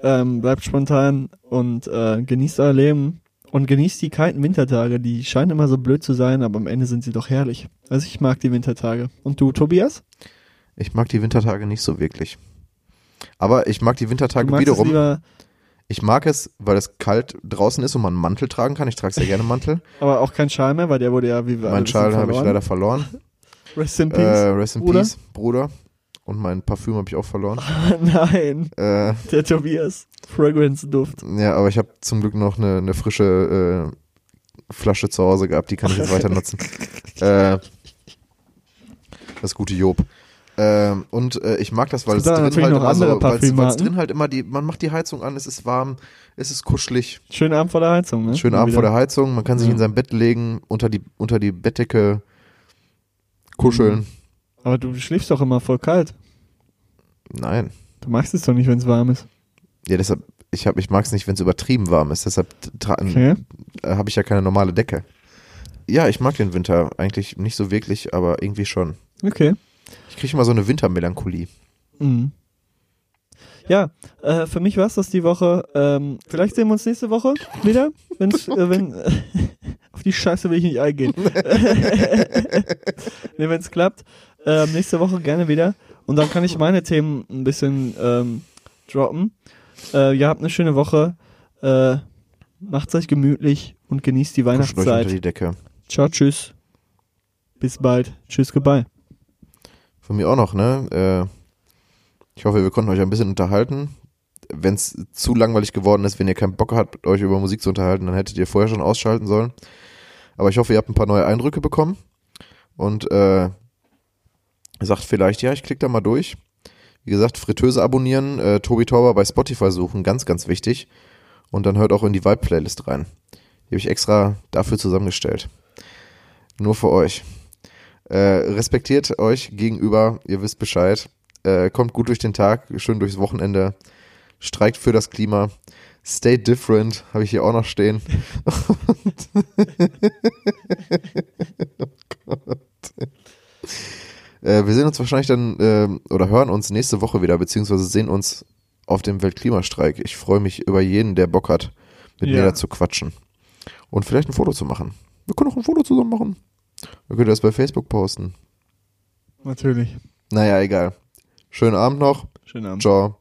Ähm, bleibt spontan und äh, genießt euer Leben. Und genießt die kalten Wintertage. Die scheinen immer so blöd zu sein, aber am Ende sind sie doch herrlich. Also ich mag die Wintertage. Und du, Tobias? Ich mag die Wintertage nicht so wirklich. Aber ich mag die Wintertage wiederum. Ich mag es, weil es kalt draußen ist und man einen Mantel tragen kann. Ich trage sehr gerne einen Mantel. aber auch kein Schal mehr, weil der wurde ja, wie wir Mein Schal habe ich leider verloren. Rest in Peace. Äh, rest in Bruder. Peace, Bruder. Und mein Parfüm habe ich auch verloren. Nein, Äh, der Tobias. Fragrance-Duft. ja, aber ich habe zum Glück noch eine, eine frische äh, Flasche zu Hause gehabt, die kann ich jetzt weiter nutzen. äh, das gute Job. Ähm, und äh, ich mag das, weil Es drin halt immer so, drin halt immer die, man macht die Heizung an, es ist warm, es ist kuschelig. Schönen Abend vor der Heizung, ne? Schönen Mal Abend vor der Heizung, man kann sich Ja. in sein Bett legen, unter die, unter die Bettdecke kuscheln. Aber du schläfst doch immer voll kalt. Nein, Du magst es doch nicht, wenn es warm ist. Ja, deshalb, ich, hab- ich mag es nicht, wenn es übertrieben warm ist. Deshalb tra- Okay. äh, habe ich ja keine normale Decke. Ja, ich mag den Winter eigentlich nicht so wirklich, aber irgendwie schon. Okay. Ich kriege immer so eine Wintermelancholie. Mhm. Ja, äh, für mich war es das die Woche. Ähm, vielleicht sehen wir uns nächste Woche wieder, wenn's, äh, wenn auf die Scheiße will ich nicht eingehen. nee, wenn es klappt. Ähm, nächste Woche gerne wieder. Und dann kann ich meine Themen ein bisschen ähm, droppen. Äh, ihr habt eine schöne Woche. Äh, macht's euch gemütlich und genießt die Kuschelt euch unter Weihnachtszeit. die Decke. Ciao, tschüss. Bis bald. Tschüss, goodbye. Von mir auch noch, ne? Äh, ich hoffe, wir konnten euch ein bisschen unterhalten. Wenn es zu langweilig geworden ist, wenn ihr keinen Bock habt, euch über Musik zu unterhalten, dann hättet ihr vorher schon ausschalten sollen. Aber ich hoffe, ihr habt ein paar neue Eindrücke bekommen und äh, sagt vielleicht, ja, ich klicke da mal durch. Wie gesagt, Fritteuse abonnieren, äh, Tobi Tauber bei Spotify suchen, ganz, ganz wichtig. Und dann hört auch in die Vibe-Playlist rein. Die habe ich extra dafür zusammengestellt. Nur für euch. Äh, respektiert euch gegenüber, ihr wisst Bescheid. Äh, kommt gut durch den Tag, schön durchs Wochenende. Streikt für das Klima. Stay different, habe ich hier auch noch stehen. oh Gott. Äh, wir sehen uns wahrscheinlich dann ähm, oder hören uns nächste Woche wieder, beziehungsweise sehen uns auf dem Weltklimastreik. Ich freue mich über jeden, der Bock hat, mit mir Ja. da zu quatschen. Und vielleicht ein Foto zu machen. Wir können auch ein Foto zusammen machen. Wir können das bei Facebook posten. Natürlich. Naja, egal. Schönen Abend noch. Schönen Abend. Ciao.